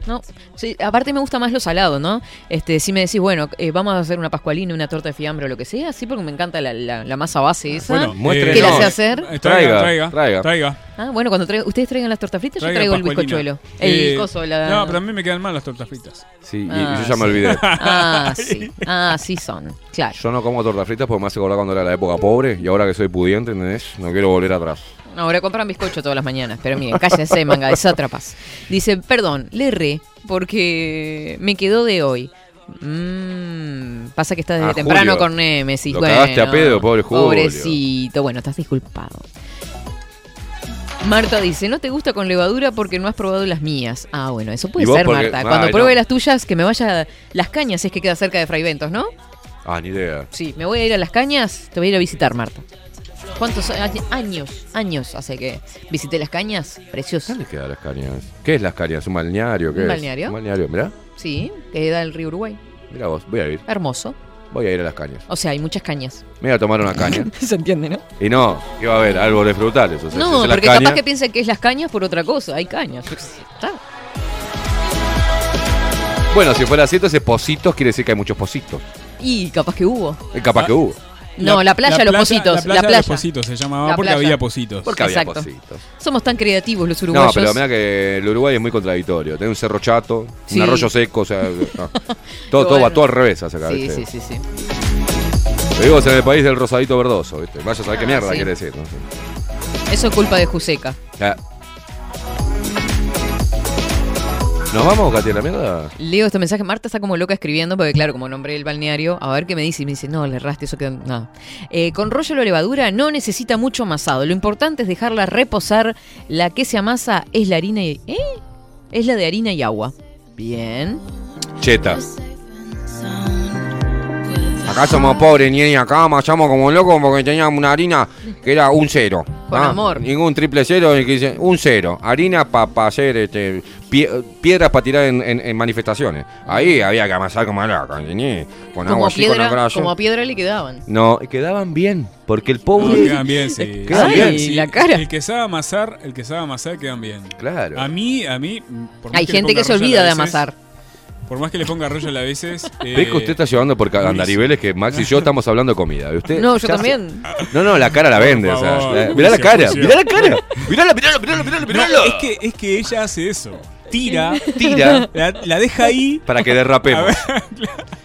No, sí, aparte me gusta más lo salado, ¿no? Este, si me decís, bueno, eh, vamos a hacer una pascualina, una torta de fiambre o lo que sea, sí, porque me encanta la, la- la masa base esa. Bueno, Muestre- ¿Qué la no, sé hacer? Traiga, traiga, traiga. traiga. Ah, bueno, cuando traiga- ustedes traigan las tortas fritas, yo traigo el bizcochuelo. El Eh, coso, la... No, pero a mí me quedan mal las tortas fritas. Sí, y, y Ah, yo ya me olvidé. Ah, sí. Ah, sí son. Claro. Yo no como tortas fritas porque me hace acordar cuando era la época pobre y ahora que soy pudiente, ¿entendés? No quiero volver atrás. Ahora compran bizcocho todas las mañanas, pero miren, cállense, manga de sátrapas. Dice, perdón, le erré porque me quedó de hoy. Mm, pasa que está desde Ah, temprano Julio. con Nemesis. Lo bueno, cagaste a pedo, pobre Julio. Pobrecito, bueno, estás disculpado. Marta dice, no te gusta con levadura porque no has probado las mías. Ah, bueno, eso puede ¿Y vos ser, porque- Marta. Ay, Cuando no. pruebe las tuyas, que me vaya las cañas, es que queda cerca de Fray Ventos, ¿no? Ah, ni idea. Sí, me voy a ir a las cañas, te voy a ir a visitar, Marta. ¿Cuántos años, años hace que visité las cañas? Precioso. ¿Dónde quedan las cañas? ¿Qué es las cañas? ¿Un balneario? ¿Qué ¿Un es? balneario? Un balneario, mirá. Sí, que da el río Uruguay. Mirá vos, voy a ir. Hermoso. Voy a ir a las cañas. O sea, hay muchas cañas. Me voy a tomar una caña. Se entiende, ¿no? y no, ¿qué va a haber? Árboles frutales. O sea, no, si porque cañas- capaz que piensen que es las cañas por otra cosa. Hay cañas. Está. Bueno, si fuera así, entonces pocitos quiere decir que hay muchos pocitos. Y capaz que hubo. Y capaz que hubo. No, la, playa, los pocitos. La playa, de los pocitos se llamaba La porque playa. había pocitos. Porque había Exacto. pocitos. Somos tan creativos los No, uruguayos. pero mira que el Uruguay es muy contradictorio. Tiene un cerro chato, Sí. un arroyo seco, o sea, no. todo, todo va todo al revés hace acá, Sí, sí, sí, sí. Vivimos en el país del rosadito verdoso, ¿viste? Vaya a saber qué Ah, mierda sí. quiere decir. ¿no? Eso es culpa de Juseca. ¿Nos vamos, Katy, a la mierda? Leo este mensaje. Marta está como loca escribiendo, porque claro, como nombré el balneario, a ver qué me dice. Y me dice, no, le erraste, eso queda. Nada. Eh, con rollo la levadura no necesita mucho amasado. Lo importante es dejarla reposar. La que se amasa es la harina y. ¿Eh? Es la de harina y agua. Bien. Cheta. Acá somos pobres, ni acá amasamos como locos porque teníamos una harina que era un cero. Con ¿ah? amor. Ningún triple cero, un cero. Harina para hacer este, pie- piedras para tirar en, en- en manifestaciones. Ahí había que amasar como loco, ¿entendés? Con agua Como así, con piedra, grasa. como a piedra le quedaban. No, quedaban bien, porque el pobre... No, quedan bien, sí. Quedan Sí, bien. sí. la cara. El que sabe amasar, el que sabe amasar quedan bien. Claro. A mí, a mí. por Hay gente que se olvida de amasar. Por más que le ponga rollo a veces. eh, ¿Ves que usted está llevando por andariveles que Max y yo estamos hablando de comida? ¿y Usted No, yo también. se- No, no, la cara la vende. o sea, la- mirá la cara, mirá la cara. Mirá mirala, mirala, mirala, No, es, que, es que ella hace eso. Tira. Tira. La, la deja ahí. Para que derrapemos.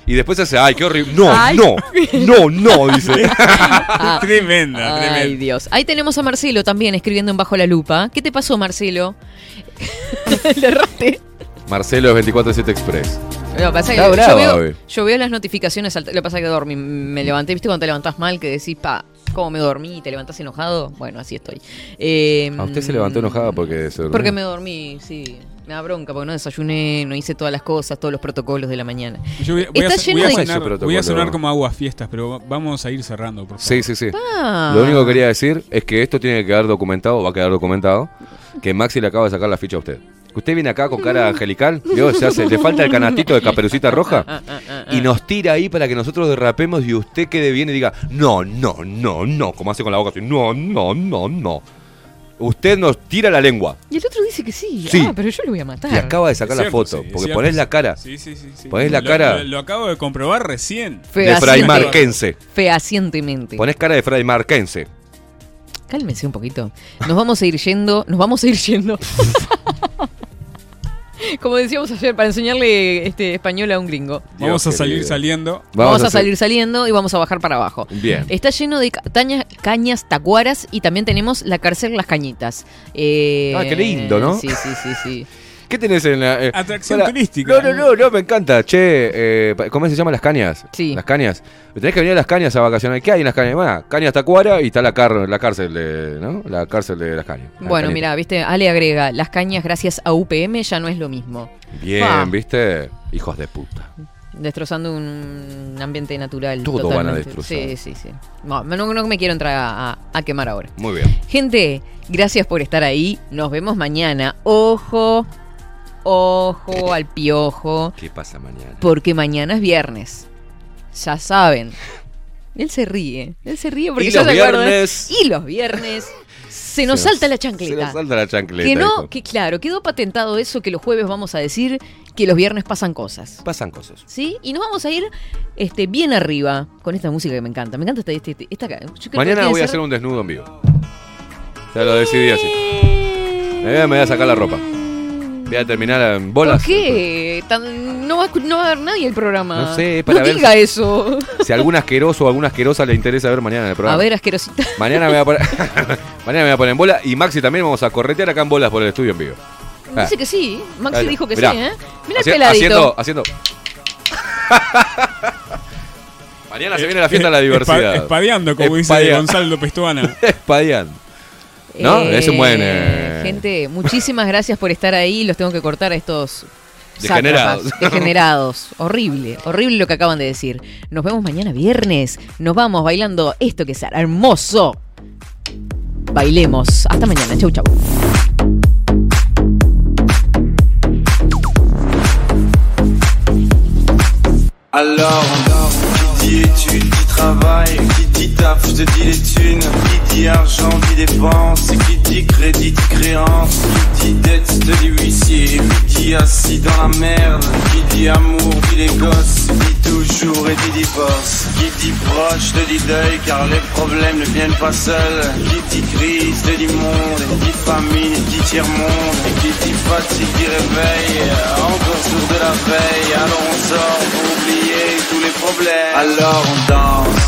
Y después hace, ay, qué horrible. No, Ay. no, no, no, dice. Ah. tremenda, Ay, tremenda. Dios. Ahí tenemos a Marcelo también escribiendo en Bajo la Lupa. ¿Qué te pasó, Marcelo? Le erraste. Marcelo es 24-7 Express. No, pasa que Está yo, brava veo, hoy. yo veo las notificaciones. Lo que pasa es que dormí. Me levanté, ¿viste? Cuando te levantás mal, que decís, pa, ¿cómo me dormí? y ¿Te levantás enojado? Bueno, así estoy. Eh, ¿A usted se levantó enojada porque se durmió? Porque me dormí, sí. Me da bronca porque no desayuné, no hice todas las cosas, todos los protocolos de la mañana. Yo voy, voy a, Está voy lleno a voy a sonar como agua fiestas, pero vamos a ir cerrando, por favor. Sí, sí, sí. Ah. Lo único que quería decir es que esto tiene que quedar documentado, va a quedar documentado, que Maxi le acaba de sacar la ficha a usted. Usted viene acá con cara angelical, ¿vio? Se hace, le falta el canastito de caperucita roja y nos tira ahí para que nosotros derrapemos y usted quede bien y diga, no, no, no, no, como hace con la boca así, no, no, no, no. Usted nos tira la lengua Y el otro dice que sí. Sí. Ah, pero yo lo voy a matar. y acaba de sacar la foto, sí, porque cierto, ponés la cara Sí, sí, sí. sí. Ponés la Lo- cara- Lo, lo acabo de comprobar recién. de Fehaciente- fraimarquense. Fehacientemente. Ponés cara de fraimarquense. Cálmese un poquito. Nos vamos a ir yendo. Nos vamos a ir yendo. Como decíamos ayer, para enseñarle este español a un gringo. Vamos a salir querido. saliendo. Vamos, a, salir saliendo y vamos a bajar para abajo. Bien. Está lleno de ca- tañas- cañas tacuaras y también tenemos la cárcel Las Cañitas. Eh, Ah, qué lindo, ¿no? Sí, sí, sí, sí. ¿Qué tenés en la. eh, Atracción para- turística. No, no, no, no, me encanta. Che, eh, ¿cómo se llaman las cañas? Sí. Las cañas. Tenés que venir a las cañas a vacacionar. ¿Qué hay en las cañas? Bueno, cañas Tacuara y está la, car- la cárcel de. ¿No? La cárcel de las cañas. Las Bueno, mira, viste, Ale agrega, las cañas gracias a UPM ya no es lo mismo. Bien, Ah. ¿viste? Hijos de puta. Destrozando un ambiente natural. Todo van a totalmente. destrozar. Sí, sí, sí. No, no, no me quiero entrar a, a- a quemar ahora. Muy bien. Gente, gracias por estar ahí. Nos vemos mañana. Ojo, ojo al piojo. ¿Qué pasa mañana? Porque mañana es viernes. Ya saben. Él se ríe. Él se ríe porque Y ya los se viernes- Y los viernes se nos Se nos- salta la Se chancleta. nos salta la chancleta. Que no, que claro, quedó patentado eso que los jueves vamos a decir que los viernes pasan cosas. Pasan cosas. ¿Sí? Y nos vamos a ir este, bien arriba con esta música que me encanta. Me encanta esta. esta, esta- yo creo que Mañana voy a hacer un desnudo en vivo. Ya lo decidí así. Me voy a sacar la ropa. Voy a terminar en bolas. ¿Por qué? Tan- no, va, a escu- no va a ver nadie el programa. No sé, para no ver diga si- eso. Si a algún asqueroso o alguna asquerosa le interesa ver mañana en el programa. A ver, asquerosita. Mañana me voy a poner, mañana me voy a poner en bola y Maxi también vamos a corretear acá en bolas por el estudio en vivo. Ah. Dice que sí. Maxi Dale, dijo que mirá. sí, ¿eh? Mira el Haci- peladito. Haciendo, haciendo. mañana se viene la fiesta de la diversidad. Espa- espadeando, como dice Gonzalo López Tuana. Espadeando. ¿No? Eh, es un buen. eh, Gente, muchísimas gracias por estar ahí. Los tengo que cortar a estos. Degenerados. sátrapas, Degenerados. Horrible, horrible lo que acaban de decir. Nos vemos mañana viernes. Nos vamos bailando esto que será hermoso. Bailemos. Hasta mañana. Chau, chau. Alors, qui dit études, dit travail, qui dit taf, je te dis les thunes, qui dit argent, dit dépense, qui dit crédit, dit créance, qui dit dette, je te dis huissier, qui dit assis dans la merde, qui dit amour, dit les gosses, dit toujours et dit divorce, qui dit proche, te dit deuil, car les problèmes ne viennent pas seuls, qui dit crise, te dit monde, dit famine, dit tiers-monde, et qui dit fatigue, dit réveil, encore sourd de la veille, alors on sort pour oublier tous les problèmes. Alors on danse